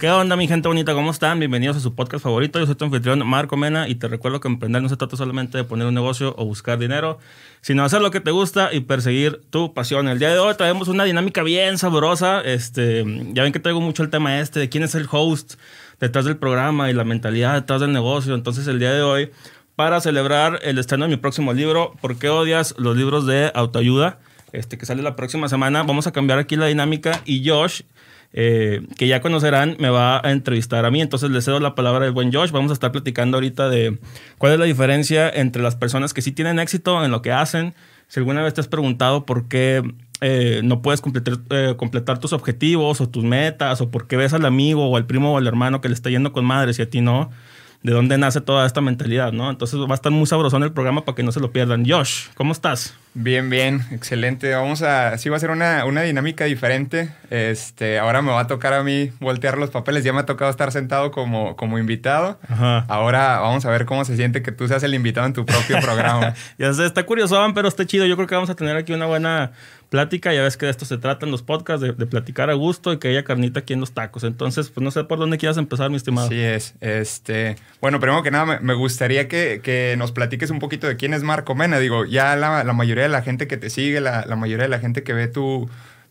¿Qué onda, mi gente bonita? ¿Cómo están? Bienvenidos a su podcast favorito. Yo soy tu anfitrión Marco Mena y te recuerdo que emprender no se trata solamente de poner un negocio o buscar dinero, sino hacer lo que te gusta y perseguir tu pasión. El día de hoy traemos una dinámica bien sabrosa. Este, ya ven que traigo mucho el tema este de quién es el host detrás del programa y la mentalidad detrás del negocio. Entonces, el día de hoy, para celebrar el estreno de mi próximo libro, ¿Por qué odias los libros de autoayuda? Este, que sale la próxima semana. Vamos a cambiar aquí la dinámica y Josh eh, que ya conocerán, me va a entrevistar a mí. Entonces le cedo la palabra al buen Josh. Vamos a estar platicando ahorita de cuál es la diferencia entre las personas que sí tienen éxito en lo que hacen. Si alguna vez te has preguntado por qué eh, no puedes completar, eh, completar tus objetivos o tus metas, o por qué ves al amigo o al primo o al hermano que le está yendo con madres y a ti no de dónde nace toda esta mentalidad, ¿no? Entonces va a estar muy sabrosón el programa para que no se lo pierdan. Josh, ¿cómo estás? Bien, bien, excelente. Vamos a, sí va a ser una, una, dinámica diferente. Este, ahora me va a tocar a mí voltear los papeles. Ya me ha tocado estar sentado como, como invitado. Ajá. Ahora vamos a ver cómo se siente que tú seas el invitado en tu propio programa. ya sé, está curioso, pero está chido. Yo creo que vamos a tener aquí una buena plática. Ya ves que de esto se tratan los podcasts, de, platicar a gusto y que haya carnita aquí en los tacos. Entonces, pues no sé por dónde quieras empezar, mi estimado. Sí es. Este, bueno, primero que nada, me, gustaría que, que, nos platiques un poquito de quién es Marco Mena. Digo, ya la, la mayoría de la gente que te sigue, la, la mayoría de la gente que ve tu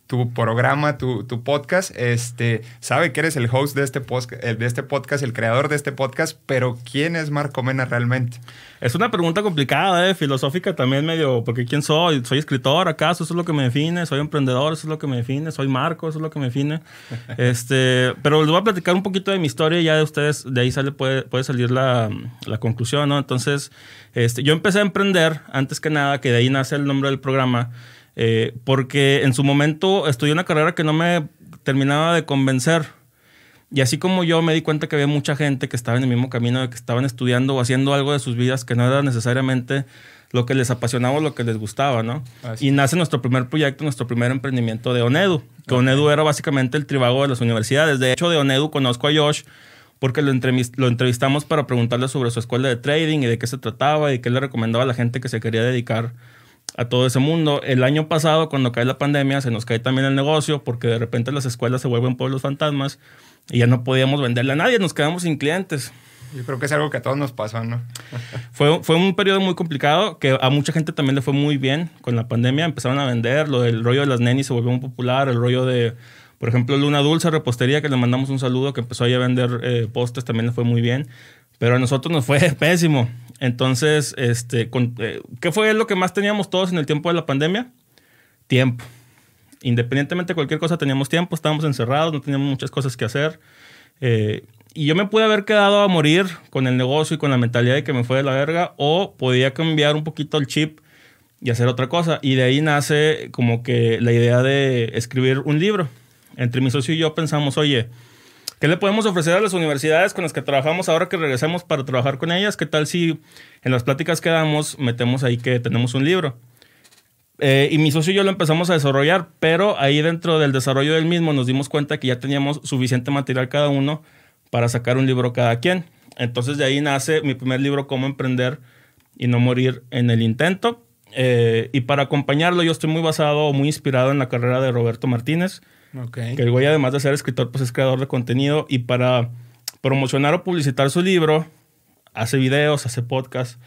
tu programa, tu, tu, podcast, este, sabe que eres el host de este, de este podcast, el creador de este podcast, pero ¿quién es Marco Mena realmente? Es una pregunta complicada, ¿eh? filosófica también medio, porque ¿quién soy? ¿Soy escritor acaso? ¿Eso es lo que me define? ¿Soy emprendedor? ¿Eso es lo que me define? ¿Soy Marco? ¿Eso es lo que me define? este, pero les voy a platicar un poquito de mi historia y ya de ustedes, de ahí sale, puede, puede salir la, la conclusión, ¿no? Entonces, este, yo empecé a emprender, antes que nada, que de ahí nace el nombre del programa, eh, porque en su momento estudié una carrera que no me terminaba de convencer. Y así como yo me di cuenta que había mucha gente que estaba en el mismo camino, de que estaban estudiando o haciendo algo de sus vidas que no era necesariamente lo que les apasionaba o lo que les gustaba, ¿no? Y nace nuestro primer proyecto, nuestro primer emprendimiento de ONEDU, que ONEDU era básicamente el tribago de las universidades. De hecho, de ONEDU conozco a Josh porque lo, lo entrevistamos para preguntarle sobre su escuela de trading y de qué se trataba y qué le recomendaba a la gente que se quería dedicar a todo ese mundo. El año pasado, cuando cae la pandemia, se nos cae también el negocio porque de repente las escuelas se vuelven pueblos fantasmas y ya no podíamos venderle a nadie, nos quedamos sin clientes. Yo creo que es algo que a todos nos pasó, ¿no? fue, fue un periodo muy complicado que a mucha gente también le fue muy bien con la pandemia. Empezaron a vender, lo del rollo de las nenis se volvió muy popular, el rollo de, por ejemplo, Luna Dulce Repostería, que le mandamos un saludo, que empezó a vender eh, postes, también le fue muy bien. Pero a nosotros nos fue pésimo. Entonces, este, eh, ¿qué fue lo que más teníamos todos en el tiempo de la pandemia? Tiempo. Independientemente de cualquier cosa, teníamos tiempo, estábamos encerrados, no teníamos muchas cosas que hacer. Eh, y yo me pude haber quedado a morir con el negocio y con la mentalidad de que me fue de la verga, o podía cambiar un poquito el chip y hacer otra cosa. Y de ahí nace como que la idea de escribir un libro. Entre mi socio y yo pensamos, oye, ¿Qué le podemos ofrecer a las universidades con las que trabajamos ahora que regresemos para trabajar con ellas? ¿Qué tal si en las pláticas que damos metemos ahí que tenemos un libro? Eh, y mi socio y yo lo empezamos a desarrollar, pero ahí dentro del desarrollo del mismo nos dimos cuenta que ya teníamos suficiente material cada uno para sacar un libro cada quien. Entonces de ahí nace mi primer libro, Cómo emprender y no morir en el intento. Eh, y para acompañarlo yo estoy muy basado, muy inspirado en la carrera de Roberto Martínez. Que el güey, además de ser escritor, pues es creador de contenido. Y para promocionar o publicitar su libro, hace videos, hace podcast,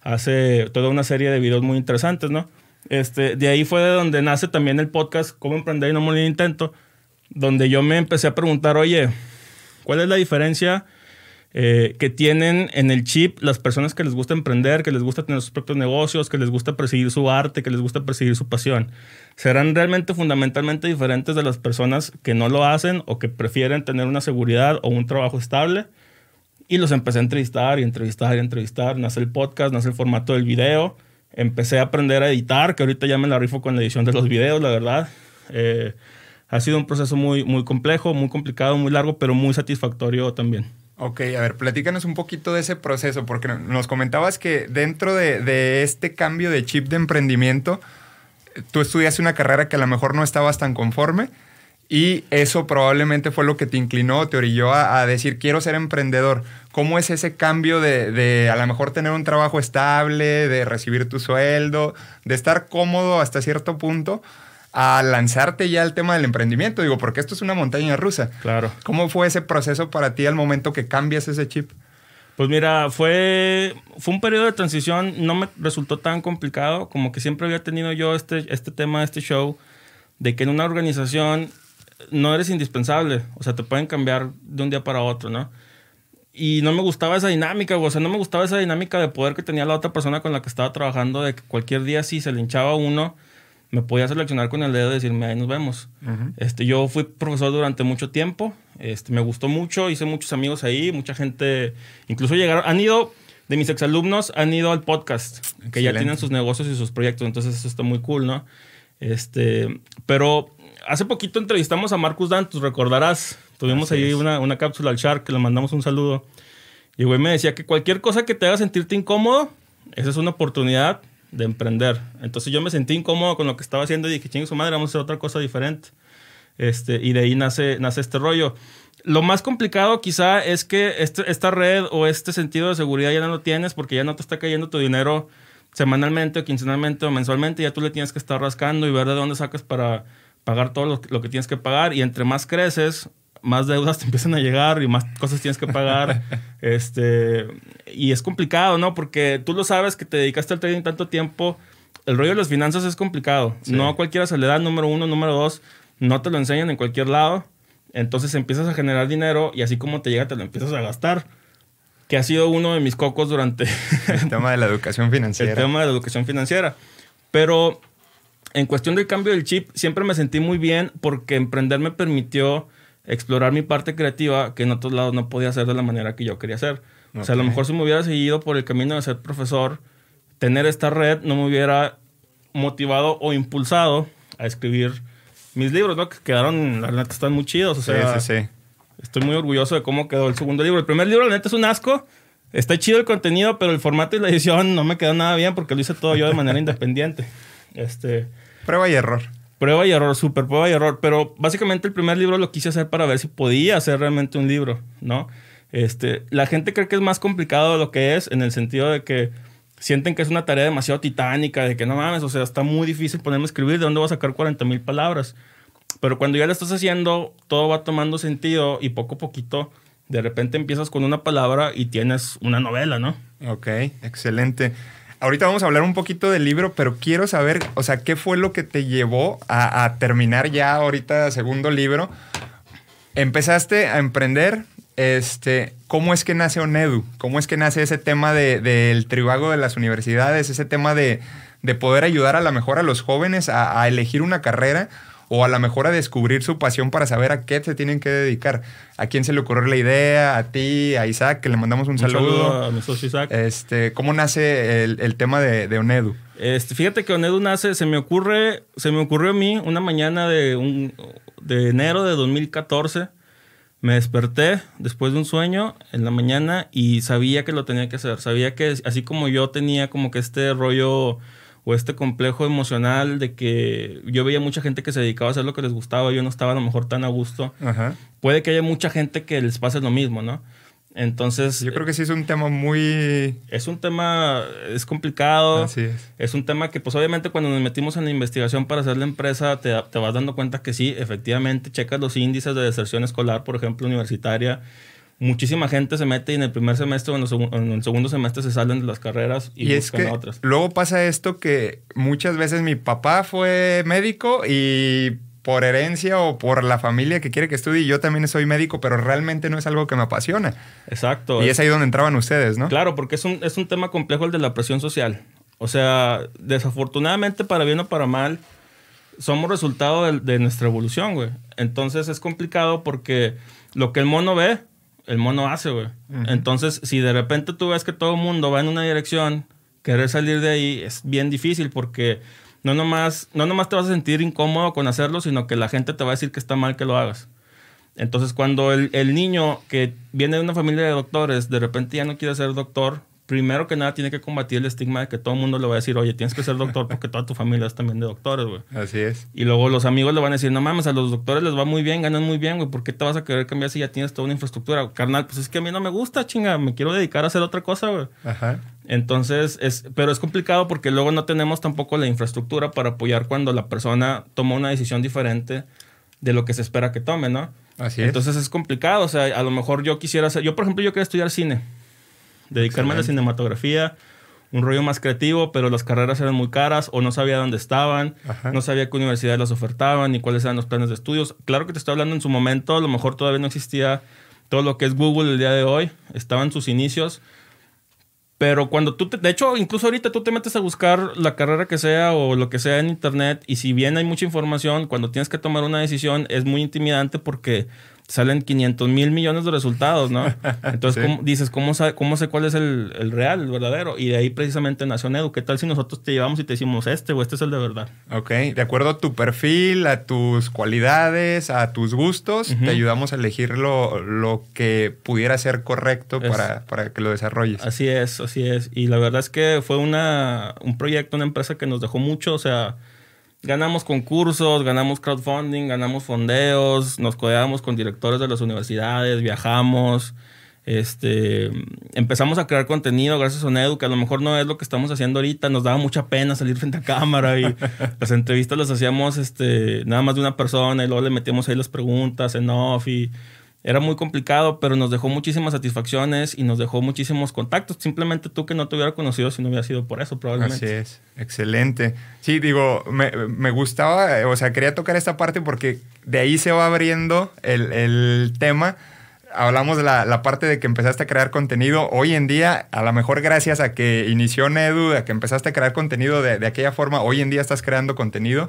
hace toda una serie de videos muy interesantes, ¿no? Este, de ahí fue de donde nace también el podcast Cómo emprender y no morir intento, donde yo me empecé a preguntar, oye, ¿cuál es la diferencia eh, que tienen en el chip las personas que les gusta emprender, que les gusta tener sus propios negocios, que les gusta perseguir su arte, que les gusta perseguir su pasión. Serán realmente fundamentalmente diferentes de las personas que no lo hacen o que prefieren tener una seguridad o un trabajo estable. Y los empecé a entrevistar y entrevistar y entrevistar. Nace el podcast, nace el formato del video. Empecé a aprender a editar, que ahorita ya me la rifo con la edición de los videos, la verdad. Eh, ha sido un proceso muy, muy complejo, muy complicado, muy largo, pero muy satisfactorio también. Ok, a ver, platícanos un poquito de ese proceso, porque nos comentabas que dentro de, este cambio de chip de emprendimiento, tú estudiaste una carrera que a lo mejor no estabas tan conforme y eso probablemente fue lo que te inclinó, te orilló a, decir, quiero ser emprendedor. ¿Cómo es ese cambio de, de, a lo mejor tener un trabajo estable, de recibir tu sueldo, de estar cómodo hasta cierto punto? A lanzarte ya al tema del emprendimiento? Digo, porque esto es una montaña rusa. Claro. ¿Cómo fue ese proceso para ti al momento que cambias ese chip? Pues mira, fue, fue un periodo de transición, no me resultó tan complicado, como que siempre había tenido yo este, este tema, este show, de que en una organización no eres indispensable, o sea, te pueden cambiar de un día para otro, ¿no? Y no me gustaba esa dinámica, o sea, no me gustaba esa dinámica de poder que tenía la otra persona con la que estaba trabajando, de que cualquier día si se le hinchaba uno, me podía seleccionar con el dedo y decirme, ahí nos vemos. este, yo fui profesor durante mucho tiempo, este, me gustó mucho, hice muchos amigos ahí, mucha gente, incluso llegaron, han ido, de mis exalumnos, han ido al podcast, que ya tienen sus negocios y sus proyectos, entonces eso está muy cool, ¿no? Este, pero hace poquito entrevistamos a Marcus Dantus, recordarás, tuvimos ahí una, una, cápsula al Shark, que le mandamos un saludo, y güey me decía que cualquier cosa que te haga sentirte incómodo, esa es una oportunidad de emprender. Entonces yo me sentí incómodo con lo que estaba haciendo y dije, chingue su madre, vamos a hacer otra cosa diferente. Este, y de ahí nace, nace este rollo. Lo más complicado quizá es que este, esta red o este sentido de seguridad ya no lo tienes porque ya no te está cayendo tu dinero semanalmente o quincenalmente o mensualmente, ya tú le tienes que estar rascando y ver de dónde sacas para pagar todo lo, lo que tienes que pagar y entre más creces, más deudas te empiezan a llegar y más cosas tienes que pagar. este, y es complicado, ¿no? Porque tú lo sabes que te dedicaste al trading tanto tiempo. El rollo de las finanzas es complicado. No a cualquiera se le da, número uno, número dos, no te lo enseñan en cualquier lado. Entonces empiezas a generar dinero y así como te llega, te lo empiezas a gastar. Que ha sido uno de mis cocos durante... el tema de la educación financiera. El tema de la educación financiera. Pero en cuestión del cambio del chip, siempre me sentí muy bien porque emprender me permitió explorar mi parte creativa que en otros lados no podía hacer de la manera que yo quería hacer. O sea, a lo mejor si me hubiera seguido por el camino de ser profesor, tener esta red no me hubiera motivado o impulsado a escribir mis libros, ¿no? Que quedaron, la neta, están muy chidos. O sea, sí, sí, sí. Estoy muy orgulloso de cómo quedó el segundo libro. El primer libro, la neta, es un asco. Está chido el contenido, pero el formato y la edición no me quedó nada bien porque lo hice todo yo de manera independiente. Este... Prueba y error. Prueba y error, súper prueba y error. Pero básicamente el primer libro lo quise hacer para ver si podía hacer realmente un libro, ¿no? Este, la gente cree que es más complicado de lo que es, en el sentido de que sienten que es una tarea demasiado titánica, de que no mames, o sea, está muy difícil ponerme a escribir, ¿de dónde voy a sacar 40 mil palabras? Pero cuando ya lo estás haciendo, todo va tomando sentido y poco a poquito, de repente empiezas con una palabra y tienes una novela, ¿no? Ok, excelente. Ahorita vamos a hablar un poquito del libro, pero quiero saber, o sea, ¿qué fue lo que te llevó a, terminar ya ahorita segundo libro? Empezaste a emprender, este, ¿cómo es que nace ONEDU? ¿Cómo es que nace ese tema del de, tribago de las universidades, ese tema de, poder ayudar a la mejor a los jóvenes a elegir una carrera? O a lo mejor a descubrir su pasión para saber a qué se tienen que dedicar. ¿A quién se le ocurrió la idea? ¿A ti? ¿A Isaac? Que le mandamos un, saludo. a mi socio Isaac. Este, ¿Cómo nace el, tema de, Onedu? Este, fíjate que Onedu nace, se me ocurre, se me ocurrió a mí una mañana de, un, de enero de 2014. Me desperté después de un sueño en la mañana y sabía que lo tenía que hacer. Sabía que así como yo tenía como que este rollo o este complejo emocional de que yo veía mucha gente que se dedicaba a hacer lo que les gustaba, yo no estaba a lo mejor tan a gusto. Puede que haya mucha gente que les pase lo mismo, ¿no? Entonces... Yo creo que sí es un tema muy... Es un tema, es complicado. Así es. Es un tema que pues obviamente cuando nos metimos en la investigación para hacer la empresa te, te vas dando cuenta que sí, efectivamente, checas los índices de deserción escolar, por ejemplo, universitaria muchísima gente se mete y en el primer semestre o en el, segundo semestre se salen de las carreras y, buscan otras. Luego pasa esto que muchas veces mi papá fue médico y por herencia o por la familia que quiere que estudie, yo también soy médico, pero realmente no es algo que me apasiona. Exacto. Y es ahí donde entraban ustedes, ¿no? Claro, porque es un, es un tema complejo el de la presión social. O sea, desafortunadamente, para bien o para mal, somos resultado de, de nuestra evolución, güey. Entonces es complicado porque lo que el mono ve, el mono hace, güey. Entonces, si de repente tú ves que todo el mundo va en una dirección, querer salir de ahí es bien difícil porque no nomás, no nomás te vas a sentir incómodo con hacerlo, sino que la gente te va a decir que está mal que lo hagas. Entonces, cuando el, el niño que viene de una familia de doctores, de repente ya no quiere ser doctor primero que nada tiene que combatir el estigma de que todo el mundo le va a decir, oye, tienes que ser doctor porque toda tu familia es también de doctores, güey. Así es. Y luego los amigos le van a decir, no mames, a los doctores les va muy bien, ganan muy bien, güey, ¿por qué te vas a querer cambiar si ya tienes toda una infraestructura? Carnal, pues es que a mí no me gusta, chinga, me quiero dedicar a hacer otra cosa, güey. Ajá. Entonces, es, pero es complicado porque luego no tenemos tampoco la infraestructura para apoyar cuando la persona toma una decisión diferente de lo que se espera que tome, ¿no? Así es. Entonces es complicado, o sea, a lo mejor yo quisiera hacer, yo por ejemplo, yo quería estudiar cine, dedicarme a la Excelente. cinematografía, un rollo más creativo, pero las carreras eran muy caras o no sabía dónde estaban, Ajá. no sabía qué universidades las ofertaban ni cuáles eran los planes de estudios. Claro que te estoy hablando en su momento, a lo mejor todavía no existía todo lo que es Google el día de hoy, estaban sus inicios. Pero cuando tú, te- de hecho, incluso ahorita tú te metes a buscar la carrera que sea o lo que sea en internet y si bien hay mucha información, cuando tienes que tomar una decisión es muy intimidante porque salen 500 mil millones de resultados, ¿no? Entonces Sí. ¿cómo- dices, ¿cómo, sabe- ¿cómo sé cuál es el, el real, el verdadero? Y de ahí precisamente nació Nedu. ¿Qué tal si nosotros te llevamos y te decimos este o este es el de verdad? Ok, de acuerdo a tu perfil, a tus cualidades, a tus gustos, te ayudamos a elegir lo, lo que pudiera ser correcto Es- para, para que lo desarrolles. Así es, así es. Y la verdad es que fue una, un proyecto, una empresa que nos dejó mucho. O sea, ganamos concursos, ganamos crowdfunding, ganamos fondeos, nos codeamos con directores de las universidades, viajamos. Este, empezamos a crear contenido gracias a Nedu, que a lo mejor no es lo que estamos haciendo ahorita. Nos daba mucha pena salir frente a cámara y las entrevistas las hacíamos este, nada más de una persona y luego le metíamos ahí las preguntas en off y era muy complicado, pero nos dejó muchísimas satisfacciones y nos dejó muchísimos contactos. Simplemente tú que no te hubiera conocido si no hubiera sido por eso, probablemente. Así es, excelente. Sí, digo, me, me gustaba, o sea, quería tocar esta parte porque de ahí se va abriendo el, el tema. Hablamos de la, la parte de que empezaste a crear contenido. Hoy en día, a lo mejor gracias a que inició Nedu, a que empezaste a crear contenido de, de aquella forma, hoy en día estás creando contenido.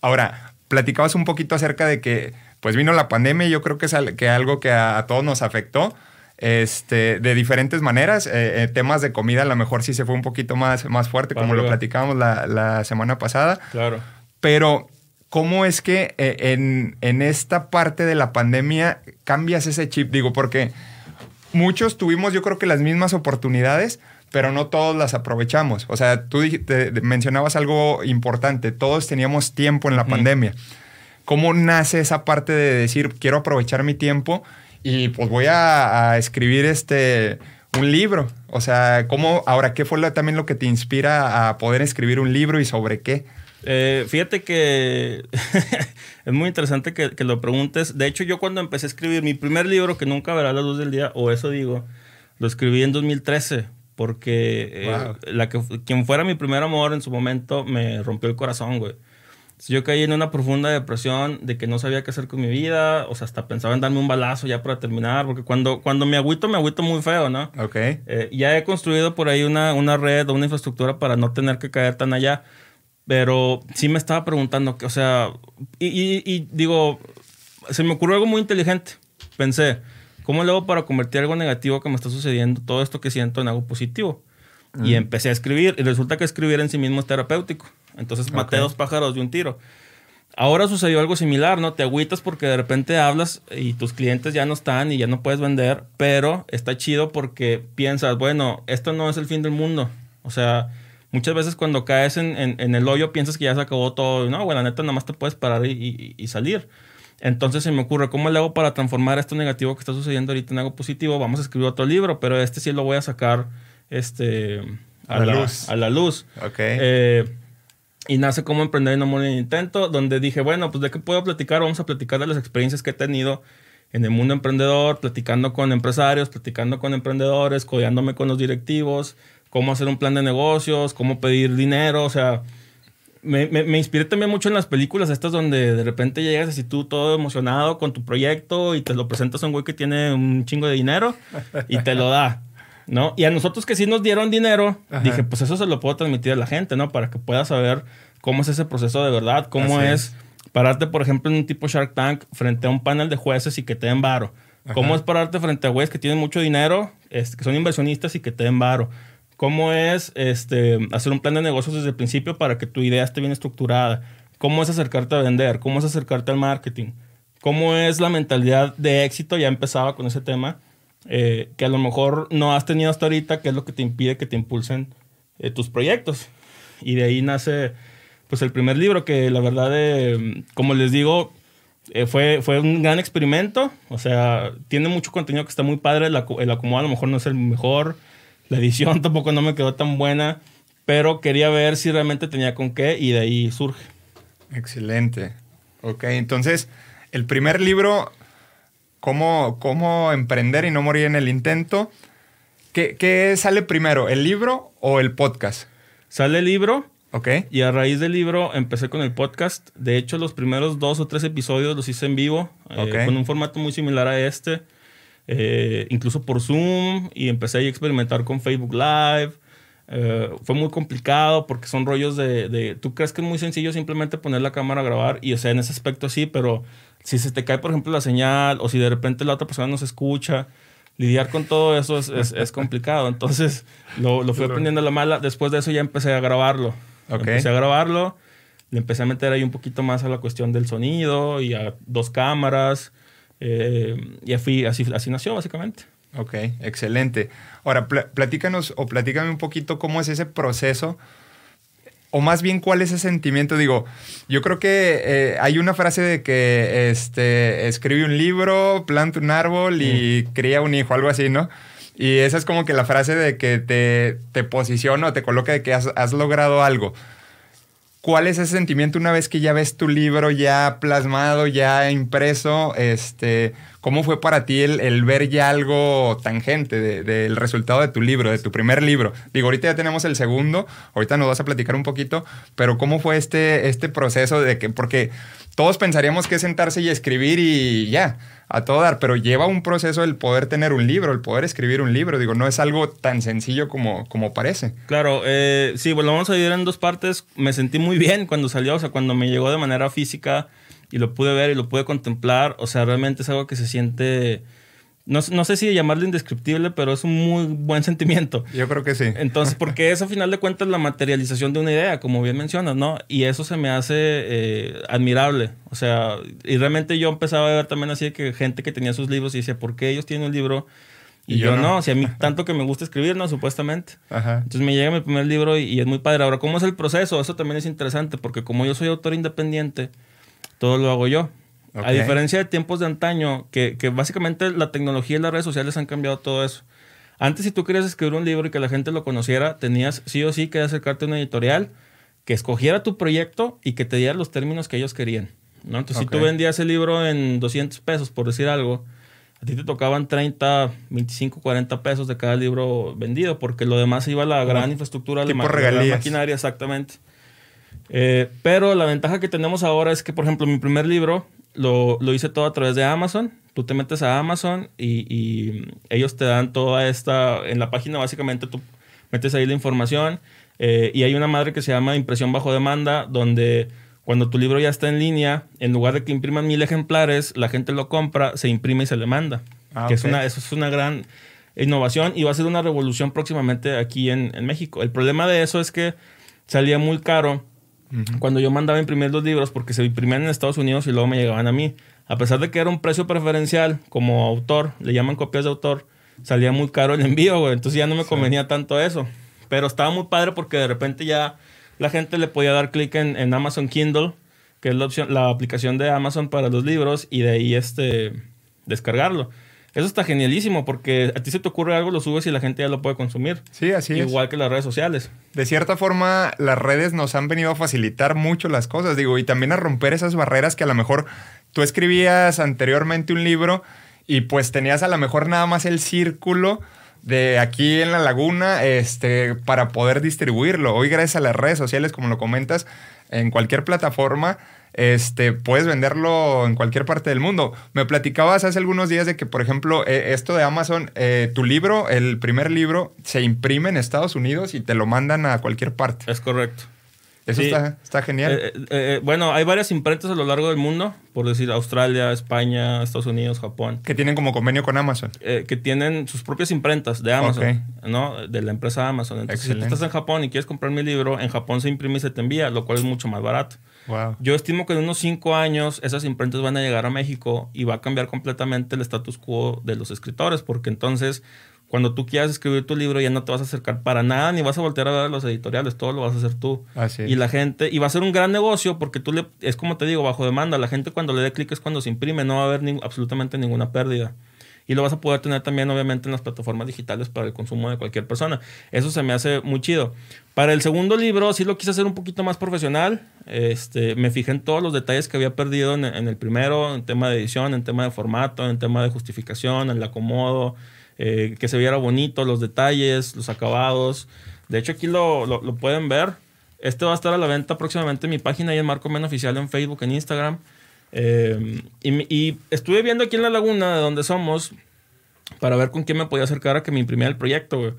Ahora, platicabas un poquito acerca de que pues vino la pandemia y yo creo que es que algo que a, a todos nos afectó este, de diferentes maneras. Eh, eh, temas de comida a lo mejor sí se fue un poquito más, más fuerte, Para como lo platicábamos la, la semana pasada. Claro. Pero, ¿cómo es que eh, en, en esta parte de la pandemia cambias ese chip? Digo, porque muchos tuvimos yo creo que las mismas oportunidades, pero no todos las aprovechamos. O sea, tú te- te mencionabas algo importante, todos teníamos tiempo en la pandemia. ¿Cómo nace esa parte de decir, quiero aprovechar mi tiempo y pues voy a, a escribir este... Un libro, o sea, ¿cómo, ahora, qué fue lo- también lo que te inspira a poder escribir un libro y sobre qué? Eh, fíjate que es muy interesante que, que lo preguntes. De hecho, yo cuando empecé a escribir mi primer libro, que nunca verá la luz del día, o eso digo, lo escribí en 2013, porque eh, la que, quien fuera mi primer amor en su momento me rompió el corazón, güey. Yo caí en una profunda depresión de que no sabía qué hacer con mi vida, o sea, hasta pensaba en darme un balazo ya para terminar, porque cuando, cuando me agüito, me agüito muy feo, ¿no? Ok. Eh, ya he construido por ahí una, una red o una infraestructura para no tener que caer tan allá. Pero sí me estaba preguntando, que, o sea, y, y- y digo, se me ocurrió algo muy inteligente. Pensé, ¿cómo le hago para convertir algo negativo que me está sucediendo, todo esto que siento, en algo positivo? Y empecé a escribir, y resulta que escribir en sí mismo es terapéutico. Entonces maté dos pájaros de un tiro. Ahora sucedió algo similar, ¿no? Te agüitas porque de repente hablas y tus clientes ya no están y ya no puedes vender, pero está chido porque piensas, bueno, esto no es el fin del mundo. O sea, muchas veces cuando caes en, en- en el hoyo piensas que ya se acabó todo. No, bueno, la neta, nada más te puedes parar y, y- y salir. Entonces se me ocurre, ¿cómo le hago para transformar esto negativo que está sucediendo ahorita en algo positivo? Vamos a escribir otro libro, pero este sí lo voy a sacar este, a, la la, luz. a la luz. Ok. Eh, y nace como emprender y no morir en intento, donde dije, bueno, pues de qué puedo platicar, vamos a platicar de las experiencias que he tenido en el mundo emprendedor, platicando con empresarios, platicando con emprendedores, codeándome con los directivos, cómo hacer un plan de negocios, cómo pedir dinero, o sea, me, me, me inspiré también mucho en las películas estas donde de repente llegas así tú todo emocionado con tu proyecto y te lo presentas a un güey que tiene un chingo de dinero y te lo da, ¿no? Y a nosotros que sí nos dieron dinero, Ajá. dije, pues eso se lo puedo transmitir a la gente, ¿no? Para que pueda saber cómo es ese proceso de verdad, cómo Así es pararte, por ejemplo, en un tipo Shark Tank frente a un panel de jueces y que te den varo. ¿Cómo Ajá. es pararte frente a güeyes que tienen mucho dinero, este, que son inversionistas y que te den varo? ¿Cómo es este, hacer un plan de negocios desde el principio para que tu idea esté bien estructurada? ¿Cómo es acercarte a vender? ¿Cómo es acercarte al marketing? ¿Cómo es la mentalidad de éxito? Ya empezaba con ese tema. Eh, que a lo mejor no has tenido hasta ahorita, que es lo que te impide que te impulsen eh, tus proyectos. Y de ahí nace pues el primer libro que la verdad, eh, como les digo, fue, fue un gran experimento. O sea, tiene mucho contenido que está muy padre. El, el acomodo a lo mejor no es el mejor. La edición tampoco no me quedó tan buena. Pero quería ver si realmente tenía con qué y de ahí surge. Excelente. Ok, entonces, el primer libro cómo, cómo emprender y no morir en el intento. ¿Qué, ¿Qué, sale primero, el libro o el podcast? Sale el libro. Ok. Y a raíz del libro empecé con el podcast. De hecho, los primeros dos o tres episodios los hice en vivo, eh, con un formato muy similar a este, eh, incluso por Zoom, y empecé a experimentar con Facebook Live. Eh, fue muy complicado porque son rollos de, de, Tú crees que es muy sencillo simplemente poner la cámara a grabar, y o sea, en ese aspecto sí, pero si se te cae, por ejemplo, la señal o si de repente la otra persona no se escucha, lidiar con todo eso es, es, complicado. Entonces lo, lo fui aprendiendo a la mala. Después de eso ya empecé a grabarlo. Empecé a grabarlo, le empecé a meter ahí un poquito más a la cuestión del sonido y a dos cámaras. Eh, y así, así nació básicamente. Ok, excelente. Ahora, platícanos o platícame un poquito cómo es ese proceso o más bien cuál es ese sentimiento. Digo, yo creo que eh, hay una frase de que este, escribe un libro, planta un árbol y cría un hijo, algo así, ¿no? Y esa es como que la frase de que te, te posiciona o te coloca de que has, has logrado algo. ¿Cuál es ese sentimiento una vez que ya ves tu libro ya plasmado, ya impreso? Este, ¿Cómo fue para ti el, ver ya algo tangente del resultado de tu libro, de tu primer libro? Digo, ahorita ya tenemos el segundo, ahorita nos vas a platicar un poquito, pero ¿cómo fue este, este proceso de que, porque todos pensaríamos que es sentarse y escribir y ya, a todo dar, pero lleva un proceso el poder tener un libro, el poder escribir un libro. Digo, no es algo tan sencillo como, como parece. Claro, eh, sí, bueno, vamos a dividir en dos partes. Me sentí muy bien cuando salió, o sea, cuando me llegó de manera física y lo pude ver y lo pude contemplar. O sea, realmente es algo que se siente no, no, sé si llamarlo indescriptible, pero es un muy buen sentimiento. Yo creo que sí. Entonces, porque eso a final de cuentas es la materialización de una idea, como bien mencionas, ¿no? Y eso se me hace eh, admirable. O sea, y realmente yo empezaba a ver también así que gente que tenía sus libros y decía, ¿por qué ellos tienen un libro? Y, yo, no. o sea, a mí tanto que me gusta escribir, ¿no? Supuestamente. Ajá. Entonces me llega mi primer libro y, y es muy padre. Ahora, ¿cómo es el proceso? Eso también es interesante, porque como yo soy autor independiente, todo lo hago yo. A diferencia de tiempos de antaño, que, que, básicamente la tecnología y las redes sociales han cambiado todo eso. Antes, si tú querías escribir un libro y que la gente lo conociera, tenías sí o sí que acercarte a una editorial que escogiera tu proyecto y que te diera los términos que ellos querían. ¿no? Entonces, si tú vendías el libro en 200 pesos, por decir algo, a ti te tocaban 30, 25, 40 pesos de cada libro vendido, porque lo demás iba a la gran infraestructura, de la maquinaria, exactamente. Eh, pero la ventaja que tenemos ahora es que, por ejemplo, mi primer libro lo, lo, hice todo a través de Amazon. Tú te metes a Amazon y, ellos te dan toda esta, en la página básicamente tú metes ahí la información eh, y hay una madre que se llama impresión bajo demanda donde cuando tu libro ya está en línea, en lugar de que impriman mil ejemplares, la gente lo compra, se imprime y se le manda. Ah, que es una, eso es una gran innovación y va a ser una revolución próximamente aquí en, en México. El problema de eso es que salía muy caro cuando yo mandaba imprimir los libros, porque se imprimían en Estados Unidos y luego me llegaban a mí, a pesar de que era un precio preferencial como autor, le llaman copias de autor, salía muy caro el envío, güey. Entonces ya no me convenía tanto eso. Pero estaba muy padre porque de repente ya la gente le podía dar clic en, en, Amazon Kindle, que es la opción, la aplicación de Amazon para los libros, y de ahí este descargarlo. Eso está genialísimo porque a ti se te ocurre algo, lo subes y la gente ya lo puede consumir. Sí, así es. Igual que las redes sociales. De cierta forma, las redes nos han venido a facilitar mucho las cosas, digo, y también a romper esas barreras que a lo mejor tú escribías anteriormente un libro y pues tenías a lo mejor nada más el círculo de aquí en la laguna este, para poder distribuirlo. Hoy gracias a las redes sociales, como lo comentas, en cualquier plataforma este, puedes venderlo en cualquier parte del mundo. Me platicabas hace algunos días de que, por ejemplo, eh, esto de Amazon, eh, tu libro, el primer libro, se imprime en Estados Unidos y te lo mandan a cualquier parte. Es correcto. Eso Sí. está, está genial. Eh, eh, eh, bueno, hay varias imprentas a lo largo del mundo, por decir Australia, España, Estados Unidos, Japón, que tienen como convenio con Amazon. que tienen sus propias imprentas de Amazon, ¿no? De la empresa Amazon. Entonces, si Excelente. tú estás en Japón y quieres comprar mi libro, en Japón se imprime y se te envía, lo cual es mucho más barato. Wow. Yo estimo que en unos cinco años esas imprentas van a llegar a México y va a cambiar completamente el status quo de los escritores, porque entonces cuando tú quieras escribir tu libro ya no te vas a acercar para nada ni vas a voltear a ver a los editoriales, todo lo vas a hacer tú. Así. Y la gente, y va a ser un gran negocio porque tú le, es como te digo, bajo demanda, la gente cuando le dé clic es cuando se imprime, no va a haber ni- absolutamente ninguna pérdida. Y lo vas a poder tener también, obviamente, en las plataformas digitales para el consumo de cualquier persona. Eso se me hace muy chido. Para el segundo libro, sí lo quise hacer un poquito más profesional. Este, me fijé en todos los detalles que había perdido en, el primero, en tema de edición, en tema de formato, en tema de justificación, en el acomodo, eh, que se viera bonito, los detalles, los acabados. De hecho, aquí lo, lo- lo pueden ver. Este va a estar a la venta próximamente en mi página y en Marco Men Oficial en Facebook, en Instagram. Eh, y, y estuve viendo aquí en la laguna de donde somos para ver con quién me podía acercar a que me imprimiera el proyecto. güey.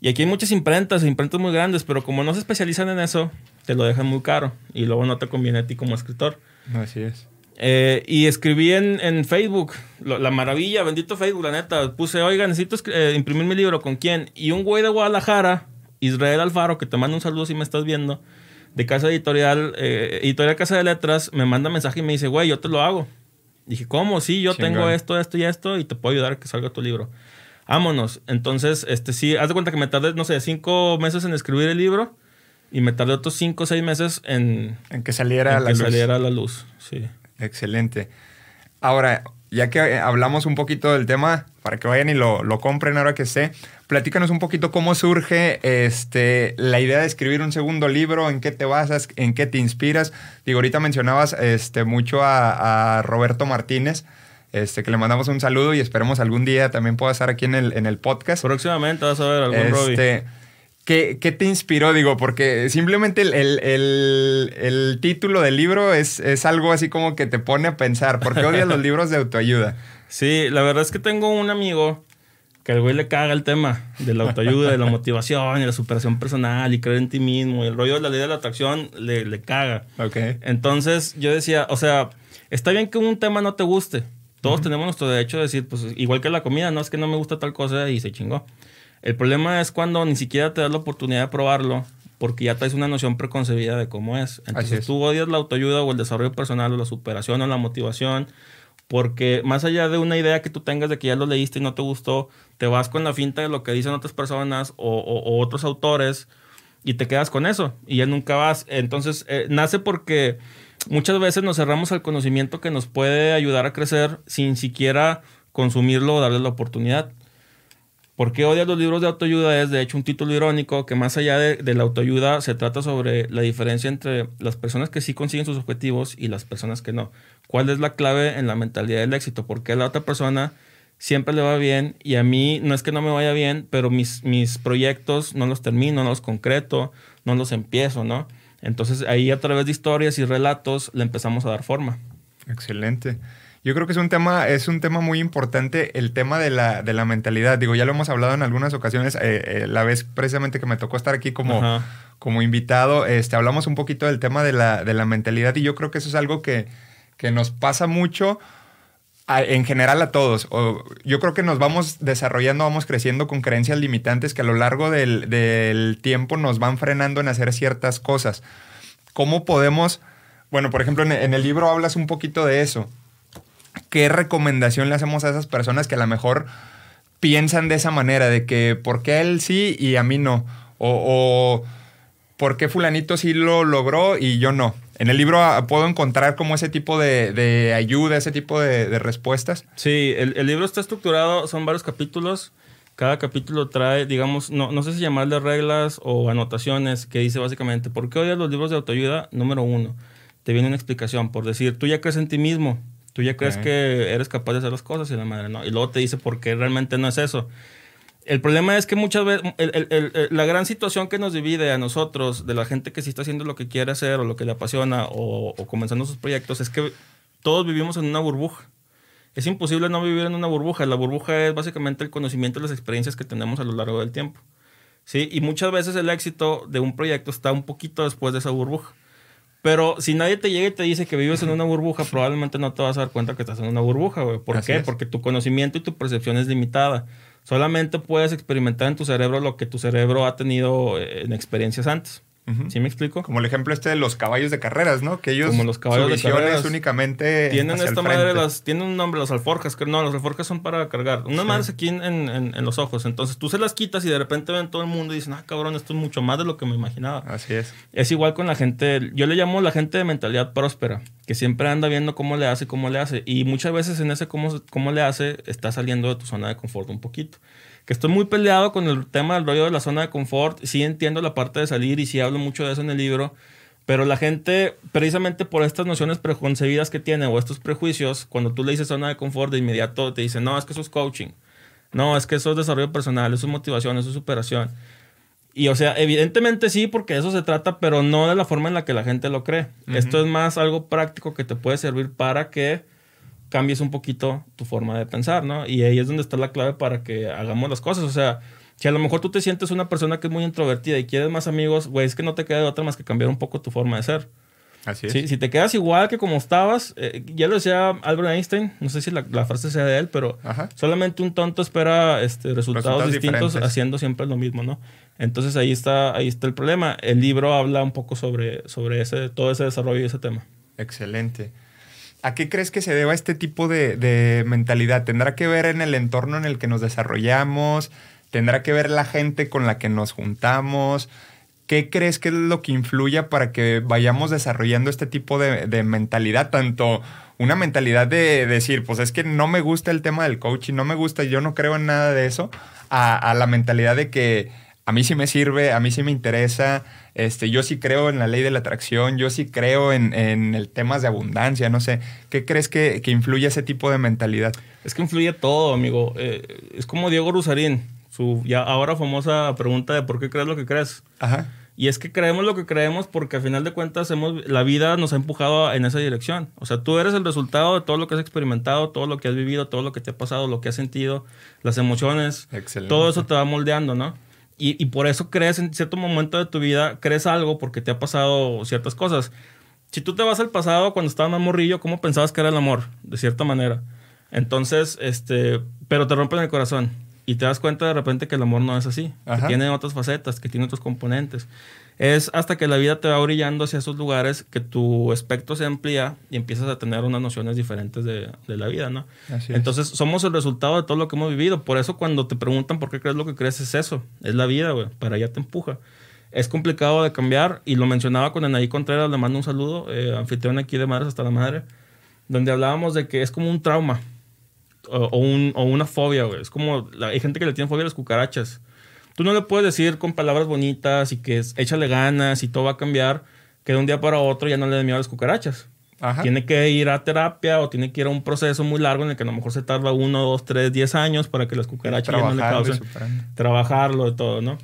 Y aquí hay muchas imprentas, imprentas muy grandes, pero como no se especializan en eso, te lo dejan muy caro y luego no te conviene a ti como escritor. Así es. Eh, y escribí en, en Facebook, lo- la maravilla, bendito Facebook, la neta. Puse, oiga, necesito eh, imprimir mi libro, ¿con quién? Y un güey de Guadalajara, Israel Alfaro, que te manda un saludo si me estás viendo, de Casa Editorial, eh, Editorial Casa de Letras, me manda mensaje y me dice, güey, yo te lo hago. Dije, ¿cómo? Sí, yo Chingón. tengo esto, esto y esto y te puedo ayudar a que salga tu libro. Vámonos. Entonces, este sí, haz de cuenta que me tardé, no sé, cinco meses en escribir el libro y me tardé otros cinco o seis meses en, En que saliera en a la que luz. saliera a la luz. Sí. Excelente. Ahora, ya que eh, hablamos un poquito del tema, para que vayan y lo, lo compren ahora que esté, platícanos un poquito cómo surge este, la idea de escribir un segundo libro, en qué te basas, en qué te inspiras. Digo, ahorita mencionabas este, mucho a, a Roberto Martínez, este, que le mandamos un saludo y esperemos algún día también pueda estar aquí en el, en el podcast. Próximamente vas a ver algún Robbie. ¿Qué, qué te inspiró? Digo, porque simplemente el, el- el- el título del libro es, es algo así como que te pone a pensar. ¿Por qué odias los libros de autoayuda? Sí, la verdad es que tengo un amigo que al güey le caga el tema de la autoayuda, de la motivación y la superación personal y creer en ti mismo. Y el rollo de la ley de la atracción le, le caga. Ok. Entonces yo decía, o sea, está bien que un tema no te guste. Todos tenemos nuestro derecho de decir, pues igual que la comida, no es que no me gusta tal cosa y se chingó. El problema es cuando ni siquiera te das la oportunidad de probarlo porque ya traes una noción preconcebida de cómo es. Entonces es. tú odias la autoayuda o el desarrollo personal o la superación o la motivación porque más allá de una idea que tú tengas de que ya lo leíste y no te gustó, te vas con la finta de lo que dicen otras personas o, o- o otros autores y te quedas con eso y ya nunca vas. Entonces, eh, nace porque muchas veces nos cerramos al conocimiento que nos puede ayudar a crecer sin siquiera consumirlo o darle la oportunidad. ¿Por qué odias los libros de autoayuda? Es de hecho un título irónico que más allá de, la autoayuda se trata sobre la diferencia entre las personas que sí consiguen sus objetivos y las personas que no. ¿Cuál es la clave en la mentalidad del éxito? ¿Por qué a la otra persona siempre le va bien y a mí no es que no me vaya bien, pero mis, mis proyectos no los termino, no los concreto, no los empiezo, ¿no? Entonces ahí a través de historias y relatos le empezamos a dar forma. Excelente. Yo creo que es un tema, es un tema muy importante, el tema de la, de la mentalidad. Digo, ya lo hemos hablado en algunas ocasiones, eh, eh, la vez precisamente que me tocó estar aquí como, Ajá. como invitado, este, hablamos un poquito del tema de la, de la mentalidad y yo creo que eso es algo que, que nos pasa mucho a- en general a todos. O, yo creo que nos vamos desarrollando, vamos creciendo con creencias limitantes que a lo largo del, del tiempo nos van frenando en hacer ciertas cosas. ¿Cómo podemos, bueno, por ejemplo, en, en el libro hablas un poquito de eso. ¿Qué recomendación le hacemos a esas personas que a lo mejor piensan de esa manera, de que por qué él sí y a mí no? O, o por qué fulanito sí lo logró y yo no. En el libro ah, puedo encontrar como ese tipo de, de ayuda, ese tipo de, de respuestas. Sí, el, el libro está estructurado, son varios capítulos. Cada capítulo trae, digamos, no, no sé si llamarle reglas o anotaciones, que dice básicamente, ¿por qué odias los libros de autoayuda? Número uno, te viene una explicación, por decir, tú ya crees en ti mismo, tú ya crees que eres capaz de hacer las cosas y la madre, ¿no? Y luego te dice por qué realmente no es eso. El problema es que muchas veces, el- el- el- el- la gran situación que nos divide a nosotros, de la gente que sí está haciendo lo que quiere hacer o lo que le apasiona o, o comenzando sus proyectos, es que todos vivimos en una burbuja. Es imposible no vivir en una burbuja. La burbuja es básicamente el conocimiento y las experiencias que tenemos a lo largo del tiempo. ¿sí? Y muchas veces el éxito de un proyecto está un poquito después de esa burbuja. Pero si nadie te llega y te dice que vives en una burbuja, probablemente no te vas a dar cuenta que estás en una burbuja, güey. ¿Por qué? Porque tu conocimiento y tu percepción es limitada. Solamente puedes experimentar en tu cerebro lo que tu cerebro ha tenido eh, en experiencias antes. ¿Sí me explico? Como el ejemplo este de los caballos de carreras, ¿no? Que ellos Como los caballos visión es únicamente tienen hacia esta el madre las tienen un nombre las alforjas que no las alforjas son para cargar unas madres aquí en, en- en los ojos entonces tú se las quitas y de repente ven todo el mundo y dicen ah cabrón esto es mucho más de lo que me imaginaba Así es. es igual con la gente, yo le llamo la gente de mentalidad próspera, que siempre anda viendo cómo le hace, cómo le hace. Y muchas veces en ese cómo, cómo le hace, está saliendo de tu zona de confort un poquito. Que estoy muy peleado con el tema del rollo de la zona de confort. Sí entiendo la parte de salir y sí hablo mucho de eso en el libro. Pero la gente, precisamente por estas nociones preconcebidas que tiene o estos prejuicios, cuando tú le dices zona de confort, de inmediato te dicen, no, es que eso es coaching. No, es que eso es desarrollo personal, eso es motivación, eso es superación. Y o sea, evidentemente sí, porque eso se trata, pero no de la forma en la que la gente lo cree. Esto es más algo práctico que te puede servir para que cambies un poquito tu forma de pensar, ¿no? Y ahí es donde está la clave para que hagamos las cosas. O sea, si a lo mejor tú te sientes una persona que es muy introvertida y quieres más amigos, güey, es que no te queda de otra más que cambiar un poco tu forma de ser. Así es. Sí, si te quedas igual que como estabas, eh, ya lo decía Albert Einstein, no sé si la, la frase sea de él, pero Ajá. solamente un tonto espera este, resultados, Resultados distintos diferentes. haciendo siempre lo mismo, ¿no? Entonces ahí está, ahí está el problema. El libro habla un poco sobre, sobre ese, todo ese desarrollo y ese tema. Excelente. ¿A qué crees que se deba este tipo de, de mentalidad? ¿Tendrá que ver en el entorno en el que nos desarrollamos? ¿Tendrá que ver la gente con la que nos juntamos? ¿Qué crees que es lo que influya para que vayamos desarrollando este tipo de, de mentalidad? Tanto una mentalidad de decir, pues es que no me gusta el tema del coaching, no me gusta, yo no creo en nada de eso, a, a la mentalidad de que a mí sí me sirve, a mí sí me interesa, este, yo sí creo en la ley de la atracción, yo sí creo en, en el temas de abundancia, no sé. ¿Qué crees que, que influye ese tipo de mentalidad? Es que influye todo, amigo. Eh, es como Diego Rusarín, su ya ahora famosa pregunta de por qué crees lo que crees. Ajá. Y es que creemos lo que creemos porque al final de cuentas hemos, la vida nos ha empujado en esa dirección. O sea, tú eres el resultado de todo lo que has experimentado, todo lo que has vivido, todo lo que te ha pasado, lo que has sentido, las emociones. Excelente. Todo eso te va moldeando, ¿no? Y, y por eso crees en cierto momento de tu vida, crees algo porque te ha pasado ciertas cosas. Si tú te vas al pasado cuando estabas más morrillo, ¿cómo pensabas que era el amor? De cierta manera. Entonces, este, pero te rompen el corazón y te das cuenta de repente que el amor no es así, Ajá. que tiene otras facetas, que tiene otros componentes. Es hasta que la vida te va brillando hacia esos lugares que tu espectro se amplía y empiezas a tener unas nociones diferentes de, de la vida, ¿no? Así es. Entonces, somos el resultado de todo lo que hemos vivido. Por eso, cuando te preguntan por qué crees lo que crees, es eso. Es la vida, güey. Para allá te empuja. Es complicado de cambiar y lo mencionaba con Anaí Contreras, le mando un saludo, eh, anfitrión aquí de Madres hasta la Madre, donde hablábamos de que es como un trauma o, o un- o una fobia, güey. Es como, la- hay gente que le tiene fobia a las cucarachas. Tú no le puedes decir con palabras bonitas y que es, échale ganas y todo va a cambiar, que de un día para otro ya no le dé miedo a las cucarachas. Ajá. Tiene que ir a terapia o tiene que ir a un proceso muy largo en el que a lo mejor se tarda uno, dos, tres, diez años para que las cucarachas ya no le causen trabajarlo y todo, ¿no?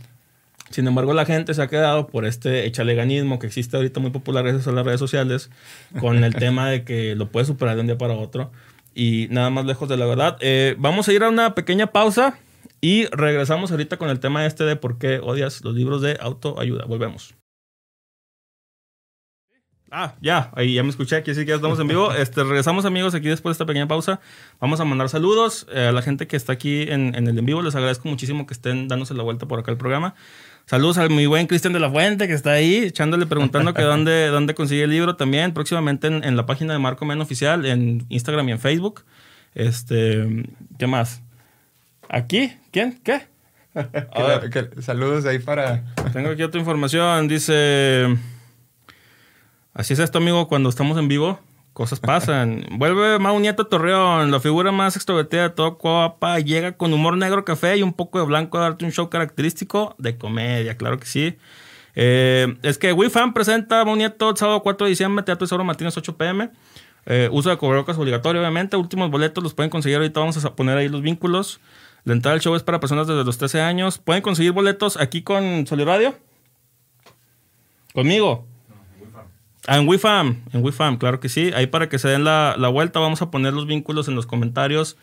Sin embargo, la gente se ha quedado por este echaleganismo que existe ahorita muy popular gracias a las redes sociales, con el tema de que lo puedes superar de un día para otro y nada más lejos de la verdad. Eh, vamos a ir a una pequeña pausa y regresamos ahorita con el tema este de por qué odias los libros de autoayuda. Volvemos. Ah, ya, ahí ya me escuché, aquí sí que ya estamos en vivo. Este, regresamos amigos aquí después de esta pequeña pausa. Vamos a mandar saludos eh, a la gente que está aquí en, en el en vivo. Les agradezco muchísimo que estén dándose la vuelta por acá al programa. Saludos al muy buen Cristian de la Fuente que está ahí echándole, preguntando que dónde, dónde consigue el libro también. Próximamente en, en la página de Marco Men Oficial, en Instagram y en Facebook. Este, ¿qué más? ¿Aquí? ¿Quién? ¿Qué? A ver. Que- que- saludos ahí para... Tengo aquí otra información. Dice. Así es esto, amigo, cuando estamos en vivo. Cosas pasan. Vuelve Mau Nieto a Torreón, la figura más extrovertida de todo Coapa. Llega con humor negro café y un poco de blanco a darte un show característico de comedia, claro que sí. Eh, es que WeFan presenta Mau Nieto el sábado 4 de diciembre, Teatro Isauro Martínez 8 pm. Eh, uso de cubrebocas obligatorio, obviamente. Últimos boletos los pueden conseguir ahorita. Vamos a poner ahí los vínculos. La entrada al show es para personas desde los 13 años. Pueden conseguir boletos aquí con Soliradio. Conmigo. Ah, en WeFam, en WeFam, claro que sí. Ahí para que se den la, la vuelta, vamos a poner los vínculos en los comentarios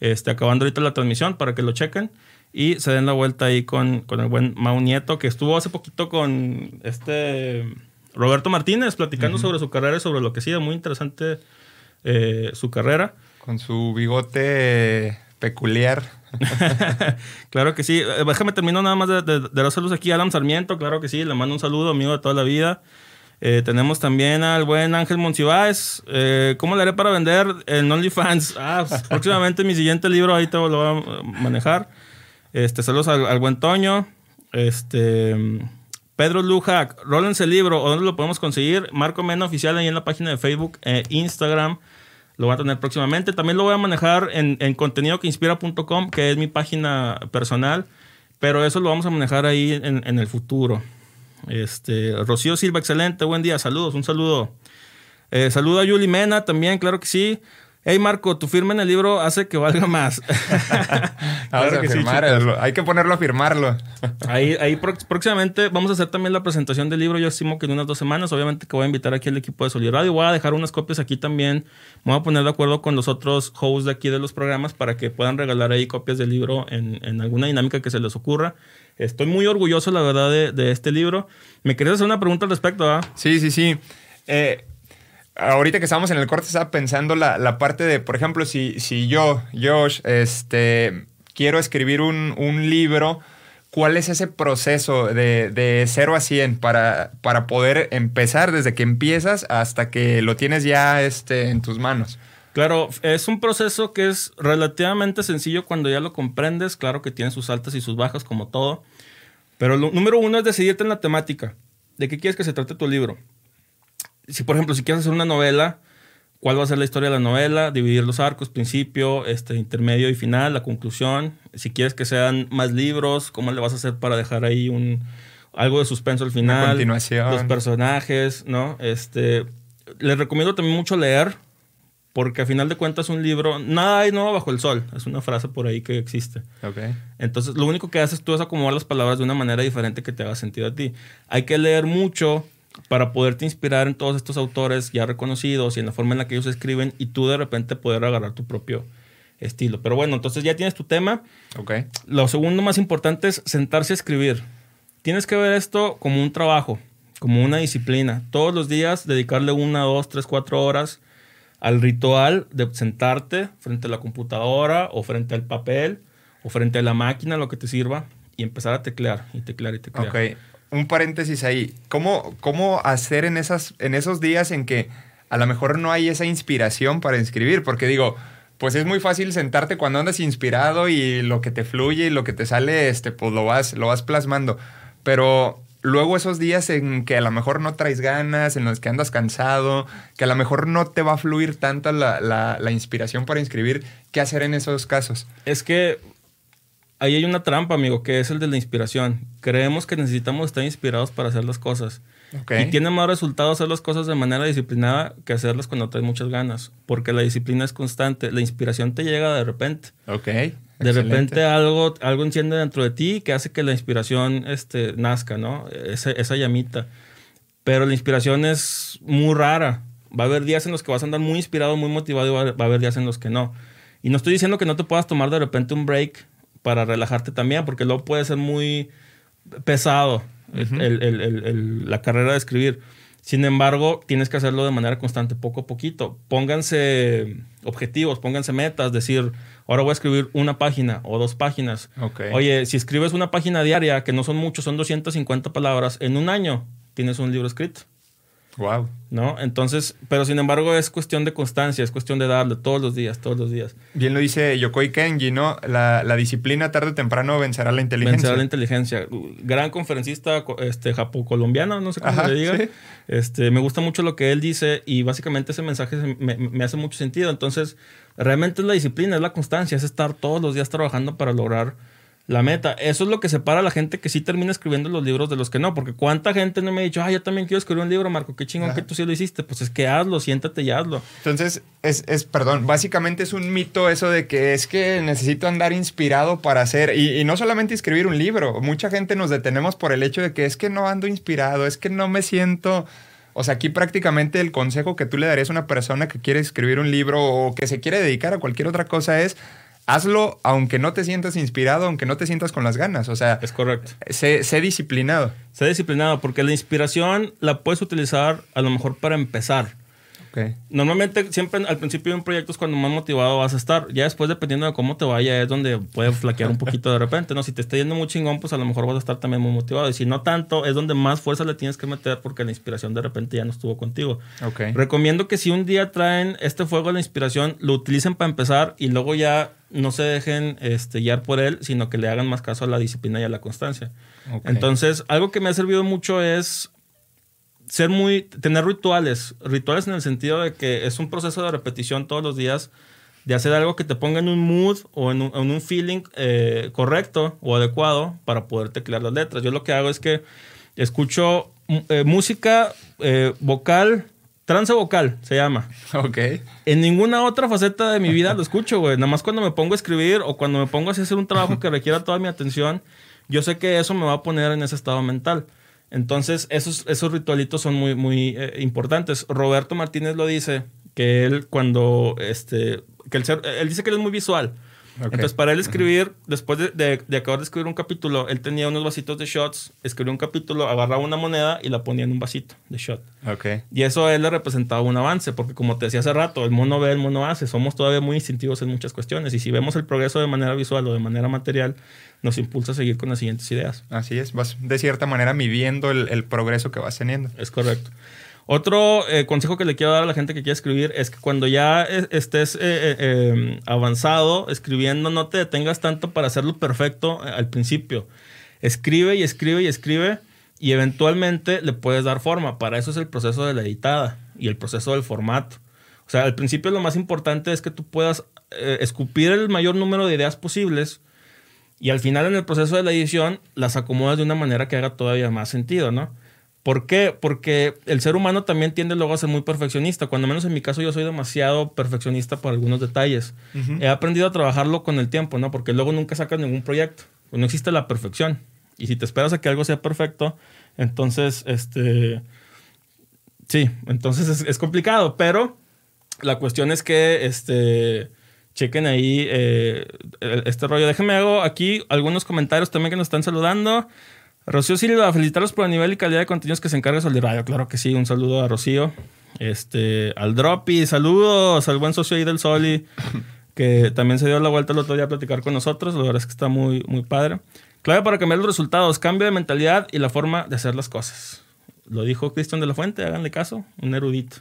este, acabando ahorita la transmisión para que lo chequen y se den la vuelta ahí con, con el buen Mau Nieto, que estuvo hace poquito con este Roberto Martínez platicando sobre su carrera y sobre lo que sigue. Muy interesante eh, su carrera. Con su bigote peculiar. claro que sí. Eh, déjame termino nada más de, de, los saludos aquí. Alan Sarmiento, claro que sí. Le mando un saludo, amigo de toda la vida. Eh, tenemos también al buen Ángel Monsiváis. ¿Cómo le haré para vender en OnlyFans? Ah, pues, próximamente mi siguiente libro ahí te lo voy a manejar. Este, saludos al, buen Toño. Este, Pedro Lujac, rólense el libro. ¿O dónde lo podemos conseguir? Marco Mena Oficial ahí en la página de Facebook e Instagram. Lo voy a tener próximamente. También lo voy a manejar en, en contenidoqueinspira.com, que es mi página personal. Pero eso lo vamos a manejar ahí en, el futuro. Este, Rocío Silva, excelente. Buen día. Saludos. Un saludo. Eh, a Yuli Mena también, claro que sí. Hey Marco, tu firma en el libro hace que valga más. claro que firmarlo. Hay que ponerlo a firmarlo. ahí, ahí próximamente vamos a hacer también la presentación del libro. Yo estimo que en unas dos semanas. Obviamente que voy a invitar aquí al equipo de Solid Radio. Voy a dejar unas copias aquí también. Me voy a poner de acuerdo con los otros hosts de aquí de los programas para que puedan regalar ahí copias del libro en, alguna dinámica que se les ocurra. Estoy muy orgulloso, la verdad, de, este libro. ¿Me querías hacer una pregunta al respecto? Ah? Sí, sí, sí. Eh, ahorita que estamos en el corte, estaba pensando la, parte de, por ejemplo, si, si yo, Josh, este, quiero escribir un, libro, ¿cuál es ese proceso de, de 0 a 100 para, para poder empezar desde que empiezas hasta que lo tienes ya este, en tus manos? Claro, es un proceso que es relativamente sencillo cuando ya lo comprendes. Claro que tiene sus altas y sus bajas, como todo. Pero lo número uno es decidirte en la temática. ¿De qué quieres que se trate tu libro? Si por ejemplo, si quieres hacer una novela, ¿cuál va a ser la historia de la novela? Dividir los arcos, principio, este, intermedio y final, la conclusión. Si quieres que sean más libros, ¿cómo le vas a hacer para dejar ahí un algo de suspenso al final? continuación. Los personajes, ¿no? Este, les recomiendo también mucho leer, porque a final de cuentas un libro, nada hay nuevo bajo el sol, es una frase por ahí que existe. Okay. Entonces, lo único que haces tú es acomodar las palabras de una manera diferente que te haga sentido a ti. Hay que leer mucho, para poderte inspirar en todos estos autores ya reconocidos y en la forma en la que ellos escriben y tú de repente poder agarrar tu propio estilo. Pero bueno, entonces ya tienes tu tema. Ok. Lo segundo más importante es sentarse a escribir. Tienes que ver esto como un trabajo, como una disciplina. Todos los días dedicarle una, dos, tres, cuatro horas al ritual de sentarte frente a la computadora o frente al papel o frente a la máquina, lo que te sirva, y empezar a teclear y teclear y teclear. Ok un paréntesis ahí. ¿Cómo, cómo hacer en, esas, en esos días en que a lo mejor no hay esa inspiración para escribir? Porque digo, pues es muy fácil sentarte cuando andas inspirado y lo que te fluye y lo que te sale, este, pues lo vas, lo vas plasmando. Pero luego esos días en que a lo mejor no traes ganas, en los que andas cansado, que a lo mejor no te va a fluir tanto la, la inspiración para escribir, ¿qué hacer en esos casos? Es que ahí hay una trampa, amigo, que es el de la inspiración. Creemos que necesitamos estar inspirados para hacer las cosas. Y tiene más resultado hacer las cosas de manera disciplinada que hacerlas cuando traes muchas ganas. Porque la disciplina es constante. La inspiración te llega de repente. Ok. De repente algo, algo enciende dentro de ti que hace que la inspiración este, nazca, ¿no? Esa, esa llamita. Pero la inspiración es muy rara. Va a haber días en los que vas a andar muy inspirado, muy motivado y va a haber días en los que no. Y no estoy diciendo que no te puedas tomar de repente un break para relajarte también, porque luego puede ser muy pesado la carrera de escribir. Sin embargo, tienes que hacerlo de manera constante, poco a poquito. Pónganse objetivos, pónganse metas, decir, ahora voy a escribir una página o dos páginas. Oye, si escribes una página diaria, que no son muchos, son 250 palabras, en un año tienes un libro escrito. Wow. ¿No? Entonces, pero sin embargo es cuestión de constancia, es cuestión de darle todos los días, todos los días. Bien lo dice Yokoi Kenji, ¿no? La, disciplina tarde o temprano vencerá la inteligencia. Vencerá la inteligencia. Gran conferencista este, japo-colombiano, no sé cómo se le diga. Este, me gusta mucho lo que él dice y básicamente ese mensaje me, me hace mucho sentido. Entonces, realmente es la disciplina, es la constancia, es estar todos los días trabajando para lograr la meta. Eso es lo que separa a la gente que sí termina escribiendo los libros de los que no. Porque cuánta gente no me ha dicho, ah, yo también quiero escribir un libro, Marco, qué chingón que tú sí lo hiciste. Pues es que hazlo, siéntate y hazlo. Entonces, es, es, perdón, básicamente es un mito eso de que es que necesito andar inspirado para hacer, y, y no solamente escribir un libro, mucha gente nos detenemos por el hecho de que es que no ando inspirado, es que no me siento... O sea, aquí prácticamente el consejo que tú le darías a una persona que quiere escribir un libro o que se quiere dedicar a cualquier otra cosa es hazlo aunque no te sientas inspirado, aunque no te sientas con las ganas. O sea, es correcto. Sé, sé disciplinado. Sé disciplinado porque la inspiración la puedes utilizar a lo mejor para empezar. Normalmente, siempre al principio de un proyecto es cuando más motivado vas a estar. Ya después, dependiendo de cómo te vaya, es donde puede flaquear un poquito de repente, ¿no? Si te está yendo muy chingón, pues a lo mejor vas a estar también muy motivado. Y si no tanto, es donde más fuerza le tienes que meter porque la inspiración de repente ya no estuvo contigo. Recomiendo que si un día traen este fuego de la inspiración, lo utilicen para empezar y luego ya no se dejen este, guiar por él, sino que le hagan más caso a la disciplina y a la constancia. Entonces, algo que me ha servido mucho es ser muy, tener rituales, rituales en el sentido de que es un proceso de repetición todos los días, de hacer algo que te ponga en un mood o en un, feeling eh, correcto o adecuado para poder teclear las letras. Yo lo que hago es que escucho eh, música eh, vocal, trance vocal se llama. Ok. En ninguna otra faceta de mi vida lo escucho, güey. Nada más cuando me pongo a escribir o cuando me pongo a hacer un trabajo que requiera toda mi atención, yo sé que eso me va a poner en ese estado mental. Entonces, esos, esos ritualitos son muy, muy eh, importantes. Roberto Martínez lo dice, que él cuando, este, que él dice que él es muy visual. Entonces, para él escribir, después de, acabar de escribir un capítulo, él tenía unos vasitos de shots, escribió un capítulo, agarraba una moneda y la ponía en un vasito de shot. Okay. Y eso a él le representaba un avance, porque como te decía hace rato, el mono ve, el mono hace. Somos todavía muy instintivos en muchas cuestiones. Y si vemos el progreso de manera visual o de manera material, nos impulsa a seguir con las siguientes ideas. Así es, vas de cierta manera midiendo el, el progreso que vas teniendo. Es correcto. Otro eh, consejo que le quiero dar a la gente que quiere escribir es que cuando ya estés eh, eh, em, avanzado escribiendo, no te detengas tanto para hacerlo perfecto al principio. Escribe y escribe y escribe y eventualmente le puedes dar forma. Para eso es el proceso de la editada y el proceso del formato. O sea, al principio lo más importante es que tú puedas escupir el mayor número de ideas posibles y al final en el proceso de la edición las acomodas de una manera que haga todavía más sentido, ¿no? ¿Por qué? Porque el ser humano también tiende luego a ser muy perfeccionista. Cuando menos en mi caso yo soy demasiado perfeccionista por algunos detalles. He aprendido a trabajarlo con el tiempo, ¿no? Porque luego nunca sacas ningún proyecto. No existe la perfección. Y si te esperas a que algo sea perfecto, entonces, este... Sí, entonces es, complicado. Pero la cuestión es que, este... Chequen ahí eh, este rollo. Déjenme hago aquí algunos comentarios también que nos están saludando. Rocío Silva, felicitarlos por el nivel y calidad de contenidos que se encarga Sol de Radio. Claro que sí, un saludo a Rocío. Este, al Droppy, saludos al buen socio ahí del Soli, que también se dio la vuelta el otro día a platicar con nosotros. La verdad es que está muy, muy padre. Clave para cambiar los resultados, cambio de mentalidad y la forma de hacer las cosas. Lo dijo Cristian de la Fuente, háganle caso, un erudito.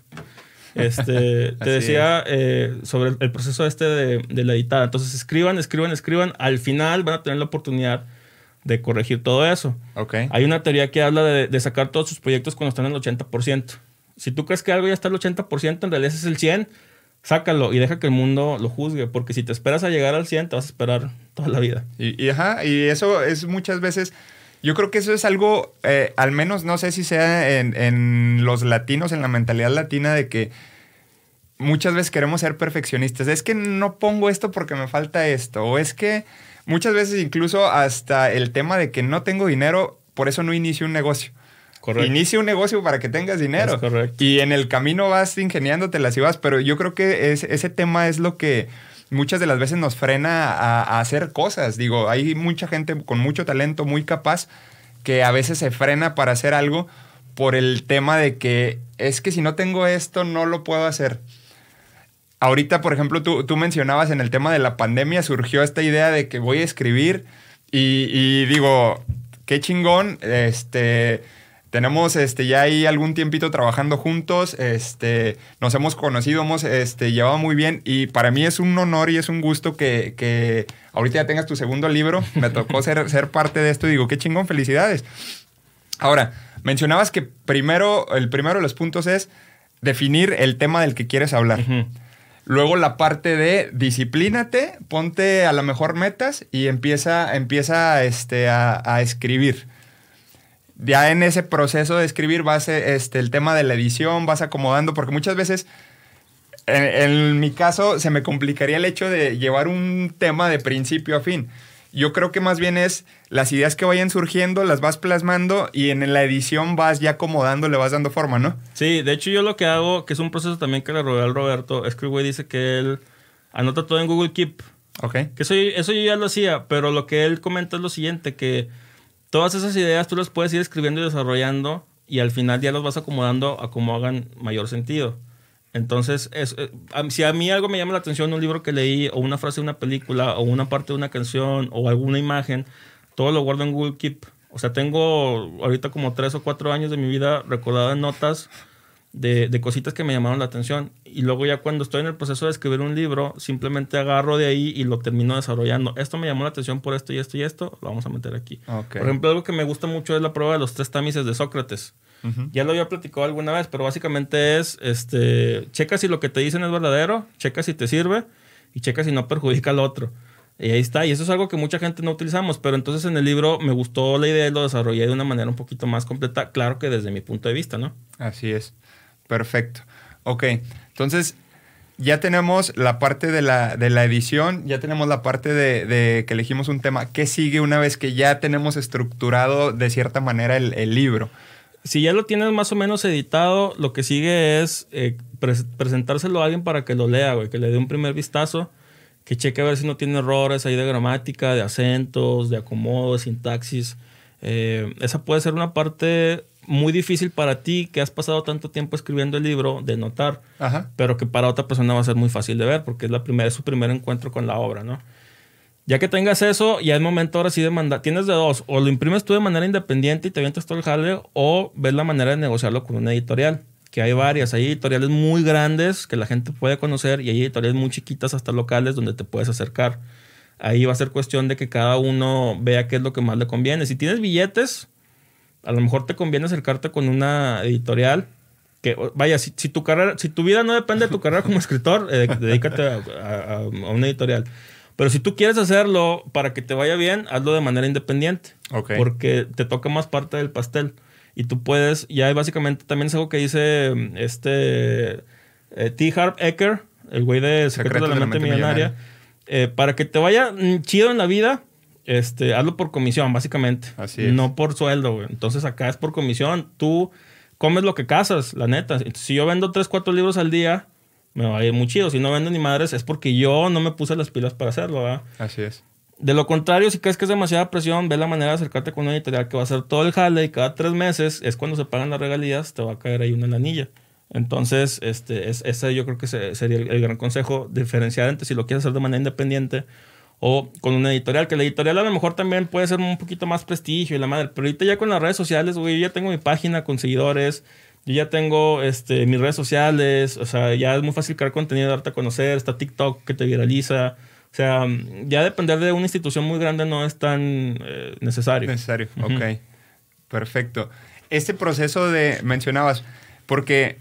Este, te decía eh, sobre el proceso este de, de la editada. Entonces, escriban, escriban, escriban. Al final van a tener la oportunidad de corregir todo eso. Okay. Hay una teoría que habla de, sacar todos sus proyectos cuando están en el 80%. Si tú crees que algo ya está al 80%, en realidad es el 100%, sácalo y deja que el mundo lo juzgue, porque si te esperas a llegar al 100, te vas a esperar toda la vida. Y, y, ajá, y eso es muchas veces... Yo creo que eso es algo, eh, al menos no sé si sea en, en los latinos, en la mentalidad latina, de que muchas veces queremos ser perfeccionistas. Es que no pongo esto porque me falta esto. O es que Muchas veces incluso hasta el tema de que no tengo dinero, por eso no inicio un negocio. Correcto. Inicia un negocio para que tengas dinero. correcto. Y en el camino vas ingeniándote las ibas, pero yo creo que ese tema es lo que muchas de las veces nos frena a, hacer cosas. Digo, hay mucha gente con mucho talento, muy capaz, que a veces se frena para hacer algo por el tema de que es que si no tengo esto, no lo puedo hacer ahorita, por ejemplo, tú, mencionabas en el tema de la pandemia, surgió esta idea de que voy a escribir y, digo, qué chingón, este tenemos este, ya ahí algún tiempito trabajando juntos, este, nos hemos conocido, hemos este, llevado muy bien y para mí es un honor y es un gusto que, ahorita ya tengas tu segundo libro, me tocó ser, ser parte de esto y digo, qué chingón, felicidades. Ahora, mencionabas que primero, el primero de los puntos es definir el tema del que quieres hablar. Luego la parte de disciplínate, ponte a lo mejor metas y empieza, empieza este, a, escribir. Ya en ese proceso de escribir vas este, el tema de la edición, vas acomodando, porque muchas veces, en mi caso, se me complicaría el hecho de llevar un tema de principio a fin. Yo creo que más bien es las ideas que vayan surgiendo, las vas plasmando y en la edición vas ya acomodando, le vas dando forma, ¿no? Sí, de hecho yo lo que hago, que es un proceso también que le robé al Roberto, es que el güey dice que él anota todo en Google Keep. Ok. Que eso, eso yo ya lo hacía, pero lo que él comenta es lo siguiente, que todas esas ideas tú las puedes ir escribiendo y desarrollando y al final ya las vas acomodando a como hagan mayor sentido. Entonces, es, eh, si a mí algo me llama la atención, un libro que leí, o una frase de una película, o una parte de una canción, o alguna imagen, todo lo guardo en Google Keep. O sea, tengo ahorita como tres o cuatro años de mi vida recordado en notas de, de, cositas que me llamaron la atención. Y luego ya cuando estoy en el proceso de escribir un libro, simplemente agarro de ahí y lo termino desarrollando. Esto me llamó la atención por esto y esto y esto, lo vamos a meter aquí. Okay. Por ejemplo, algo que me gusta mucho es la prueba de los tres tamices de Sócrates. Uh -huh. Ya lo había platicado alguna vez, pero básicamente es, este, checa si lo que te dicen es verdadero, checa si te sirve y checa si no perjudica al otro. Y ahí está, y eso es algo que mucha gente no utilizamos, pero entonces en el libro me gustó la idea y lo desarrollé de una manera un poquito más completa, claro que desde mi punto de vista, ¿no? Así es. Perfecto. Ok, entonces ya tenemos la parte de la, de la edición, ya tenemos la parte de, de, que elegimos un tema. ¿Qué sigue una vez que ya tenemos estructurado de cierta manera el, el libro? Si ya lo tienes más o menos editado, lo que sigue es eh, pre presentárselo a alguien para que lo lea, güey, que le dé un primer vistazo, que cheque a ver si no tiene errores ahí de gramática, de acentos, de acomodo, de sintaxis. Eh, esa puede ser una parte muy difícil para ti que has pasado tanto tiempo escribiendo el libro de notar, Ajá. pero que para otra persona va a ser muy fácil de ver porque es, la primera, es su primer encuentro con la obra, ¿no? Ya que tengas eso, ya es momento ahora sí de mandar. Tienes de dos, o lo imprimes tú de manera independiente y te avientas todo el jale, o ves la manera de negociarlo con una editorial, que hay varias. Hay editoriales muy grandes que la gente puede conocer y hay editoriales muy chiquitas, hasta locales, donde te puedes acercar. Ahí va a ser cuestión de que cada uno vea qué es lo que más le conviene. Si tienes billetes, a lo mejor te conviene acercarte con una editorial que, vaya, si, si tu carrera, si tu vida no depende de tu carrera como escritor, eh, dedícate a, a, a, una editorial. Pero si tú quieres hacerlo para que te vaya bien, hazlo de manera independiente. Okay. Porque te toca más parte del pastel. Y tú puedes, ya básicamente también es algo que dice este eh, T. Harp Ecker, el güey de Secretos de la, Mente, mente Millonaria. millonaria. Eh, para que te vaya chido en la vida, este, hazlo por comisión, básicamente. Así es. No por sueldo, güey. Entonces acá es por comisión. Tú comes lo que cazas, la neta. Entonces, si yo vendo 3, 4 libros al día, me va a ir muy chido. Si no vendo ni madres, es porque yo no me puse las pilas para hacerlo, ¿verdad? Así es. De lo contrario, si crees que es demasiada presión, ve la manera de acercarte con una editorial que va a hacer todo el jale y cada tres meses es cuando se pagan las regalías, te va a caer ahí una lanilla. Entonces, este, es, ese yo creo que sería el, el gran consejo, diferenciar entre si lo quieres hacer de manera independiente o con una editorial, que la editorial a lo mejor también puede ser un poquito más prestigio y la madre, pero ahorita ya con las redes sociales, güey, yo ya tengo mi página con seguidores, yo ya tengo este, mis redes sociales, o sea, ya es muy fácil crear contenido, darte a conocer, está TikTok que te viraliza, o sea, ya depender de una institución muy grande no es tan eh, necesario. Necesario, uh -huh. ok, perfecto. Este proceso de, mencionabas, porque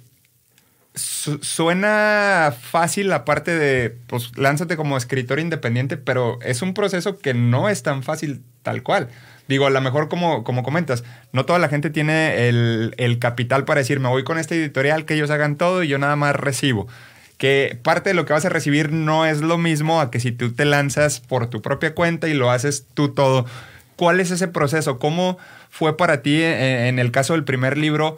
su suena fácil la parte de, pues, lánzate como escritor independiente, pero es un proceso que no es tan fácil tal cual. Digo, a lo mejor como, como comentas, no toda la gente tiene el, el, capital para decir, me voy con este editorial, que ellos hagan todo y yo nada más recibo. Que parte de lo que vas a recibir no es lo mismo a que si tú te lanzas por tu propia cuenta y lo haces tú todo. ¿Cuál es ese proceso? ¿Cómo fue para ti en, en el caso del primer libro?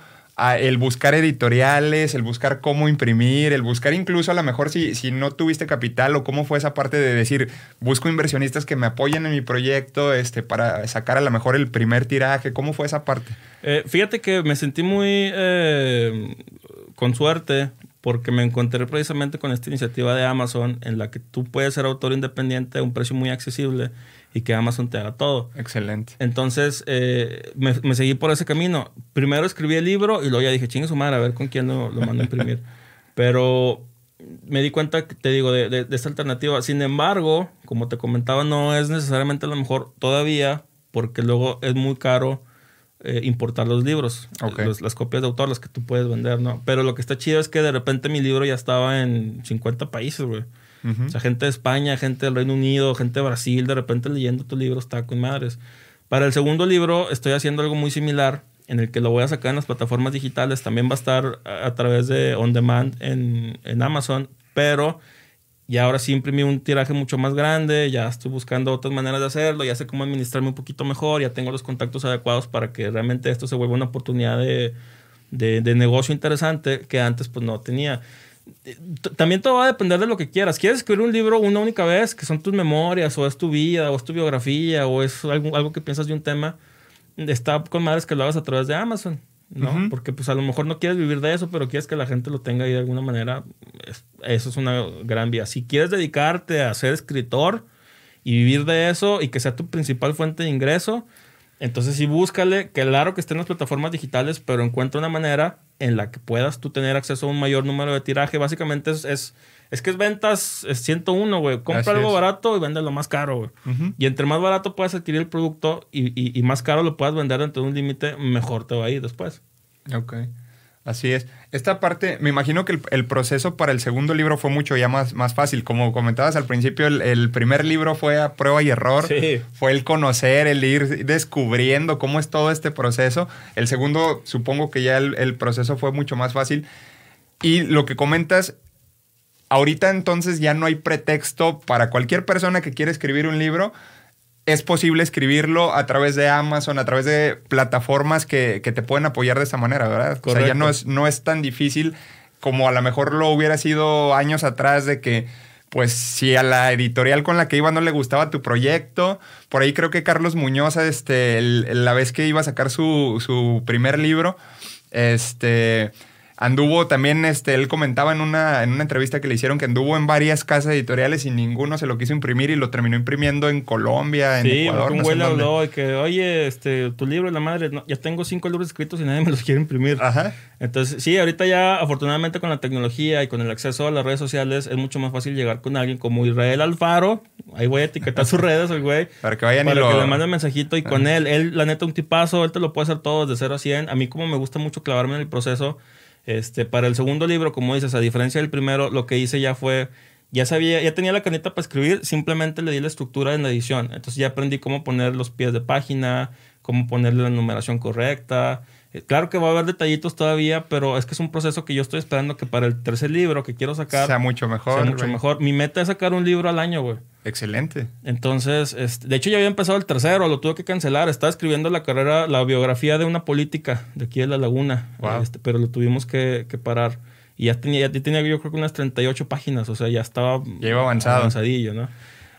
El buscar editoriales, el buscar cómo imprimir, el buscar incluso a lo mejor si, si no tuviste capital o cómo fue esa parte de decir, busco inversionistas que me apoyen en mi proyecto este, para sacar a lo mejor el primer tiraje, ¿cómo fue esa parte? Eh, fíjate que me sentí muy eh, con suerte porque me encontré precisamente con esta iniciativa de Amazon en la que tú puedes ser autor independiente a un precio muy accesible y que Amazon te haga todo. Excelente. Entonces, eh, me, me, seguí por ese camino. Primero escribí el libro y luego ya dije, chingue su madre, a ver con quién lo, lo mando a imprimir. Pero me di cuenta, te digo, de, de, de, esta alternativa. Sin embargo, como te comentaba, no es necesariamente lo mejor todavía, porque luego es muy caro eh, importar los libros, okay. los, las copias de autor, las que tú puedes vender, ¿no? Pero lo que está chido es que de repente mi libro ya estaba en 50 países, güey. Uh -huh. O sea, gente de España, gente del Reino Unido, gente de Brasil, de repente leyendo tu libro está con madres. Para el segundo libro estoy haciendo algo muy similar, en el que lo voy a sacar en las plataformas digitales. También va a estar a, a través de On Demand en, en, Amazon, pero ya ahora sí imprimí un tiraje mucho más grande, ya estoy buscando otras maneras de hacerlo, ya sé cómo administrarme un poquito mejor, ya tengo los contactos adecuados para que realmente esto se vuelva una oportunidad de, de, de negocio interesante que antes pues no tenía. También todo va a depender de lo que quieras. ¿Quieres escribir un libro una única vez, que son tus memorias, o es tu vida, o es tu biografía, o es algo, algo que piensas de un tema? Está con madres que lo hagas a través de Amazon, ¿no? Porque pues a lo mejor no quieres vivir de eso, pero quieres que la gente lo tenga ahí de alguna manera. eso es una gran vía. Si quieres dedicarte a ser escritor y vivir de eso y que sea tu principal fuente de ingreso, entonces sí búscale, que claro que esté en las plataformas digitales, pero encuentra una manera en la que puedas tú tener acceso a un mayor número de tiraje. Básicamente es, es, es que es ventas es 101, güey. Compra algo barato y vende lo más caro, güey. Y entre más barato puedas adquirir el producto y, y, y más caro lo puedas vender dentro de un límite, mejor te va a ir después. Ok. Así es. Esta parte, me imagino que el, proceso para el segundo libro fue mucho ya más, más fácil. Como comentabas al principio, el, primer libro fue a prueba y error. Sí. Fue el conocer, el ir descubriendo cómo es todo este proceso. El segundo, supongo que ya el, el proceso fue mucho más fácil. Y lo que comentas, ahorita entonces ya no hay pretexto para cualquier persona que quiera escribir un libro es posible escribirlo a través de Amazon, a través de plataformas que, te pueden apoyar de esa manera, ¿verdad? O sea, ya no es, no es tan difícil como a lo mejor lo hubiera sido años atrás de que, pues, si a la editorial con la que iba no le gustaba tu proyecto, por ahí creo que Carlos Muñoz, este, la vez que iba a sacar su, su primer libro, este Anduvo también, este, él comentaba en una, en una entrevista que le hicieron que anduvo en varias casas editoriales y ninguno se lo quiso imprimir y lo terminó imprimiendo en Colombia, en Ecuador. Sí, un güey le habló y que, oye, este, tu libro, la madre, ya tengo cinco libros escritos y nadie me los quiere imprimir. Ajá. Entonces, sí, ahorita ya, afortunadamente con la tecnología y con el acceso a las redes sociales, es mucho más fácil llegar con alguien como Israel Alfaro. Ahí voy a etiquetar sus redes, el güey. Para que vayan para y lo... que le manden mensajito y con él, él, la neta, un tipazo, él te lo puede hacer todo desde 0 a 100. A mí como me gusta mucho clavarme en el proceso, este, para el segundo libro, como dices, a diferencia del primero, lo que hice ya fue, ya sabía, ya tenía la caneta para escribir, simplemente le di la estructura en la edición. Entonces ya aprendí cómo poner los pies de página, cómo ponerle la numeración correcta, claro que va a haber detallitos todavía, pero es que es un proceso que yo estoy esperando que para el tercer libro que quiero sacar sea mucho mejor. Sea mucho mejor. Mi meta es sacar un libro al año, güey. Excelente. Entonces, este, de hecho ya había empezado el tercero, lo tuve que cancelar. Estaba escribiendo la carrera, la biografía de una política de aquí de La Laguna, este, pero lo tuvimos que, parar. Y ya tenía, ya tenía yo creo que unas 38 páginas, o sea, ya estaba... Ya iba avanzado. Avanzadillo, ¿no?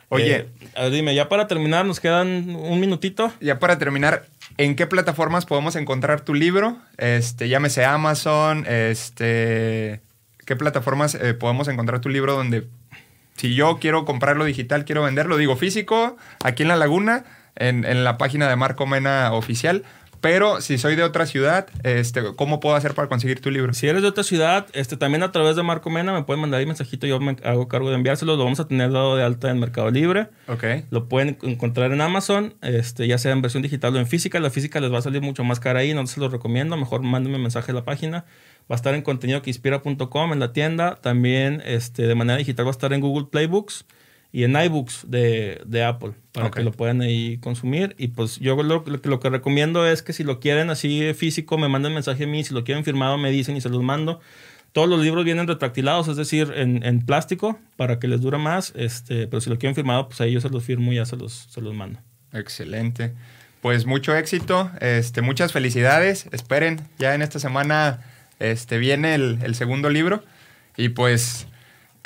Oye, eh, dime, ya para terminar, nos quedan un minutito. Ya para terminar, ¿En qué plataformas podemos encontrar tu libro? Este, llámese Amazon, este, ¿qué plataformas eh, podemos encontrar tu libro donde si yo quiero comprarlo digital, quiero venderlo, digo físico, aquí en La Laguna, en, en la página de Marco Mena oficial, pero si soy de otra ciudad, este, ¿cómo puedo hacer para conseguir tu libro? Si eres de otra ciudad, este, también a través de Marco Mena me pueden mandar ahí mensajito, yo me hago cargo de enviárselo, lo vamos a tener dado de alta en Mercado Libre. Ok. Lo pueden encontrar en Amazon, este, ya sea en versión digital o en física. La física les va a salir mucho más cara ahí, no se los recomiendo, mejor mándenme mensaje a la página. Va a estar en contenido que inspira.com en la tienda. También este, de manera digital va a estar en Google Playbooks y en iBooks de, de Apple para que lo puedan ahí consumir. Y pues yo lo, lo, que recomiendo es que si lo quieren así físico, me manden mensaje a mí. Si lo quieren firmado, me dicen y se los mando. Todos los libros vienen retractilados, es decir, en, en plástico para que les dure más. Este, pero si lo quieren firmado, pues ahí yo se los firmo y ya se los, se los mando. Excelente. Pues mucho éxito, este, muchas felicidades. Esperen, ya en esta semana este, viene el, el segundo libro. Y pues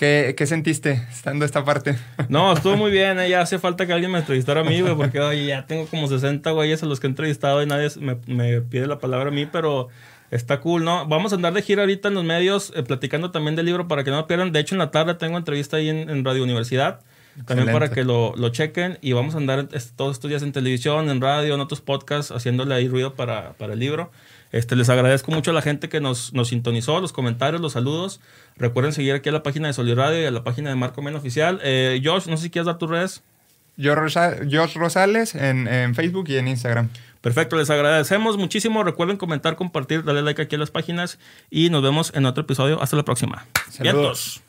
¿Qué, ¿Qué, sentiste estando esta parte? No, estuvo muy bien. ¿eh? Ya hace falta que alguien me entrevistara a mí, güey, porque oye, ya tengo como 60 güeyes a los que he entrevistado y nadie me, me, pide la palabra a mí, pero está cool, ¿no? Vamos a andar de gira ahorita en los medios eh, platicando también del libro para que no lo pierdan. De hecho, en la tarde tengo entrevista ahí en, Radio Universidad. También para que lo, lo, chequen y vamos a andar todos estos días en televisión, en radio, en otros podcasts, haciéndole ahí ruido para, para el libro. Este, les agradezco mucho a la gente que nos, nos sintonizó, los comentarios, los saludos. Recuerden seguir aquí a la página de Solid Radio y a la página de Marco Men Oficial. Eh, Josh, no sé si quieres dar tus redes. Josh Rosales en, en, Facebook y en Instagram. Perfecto, les agradecemos muchísimo. Recuerden comentar, compartir, darle like aquí a las páginas y nos vemos en otro episodio. Hasta la próxima. Saludos.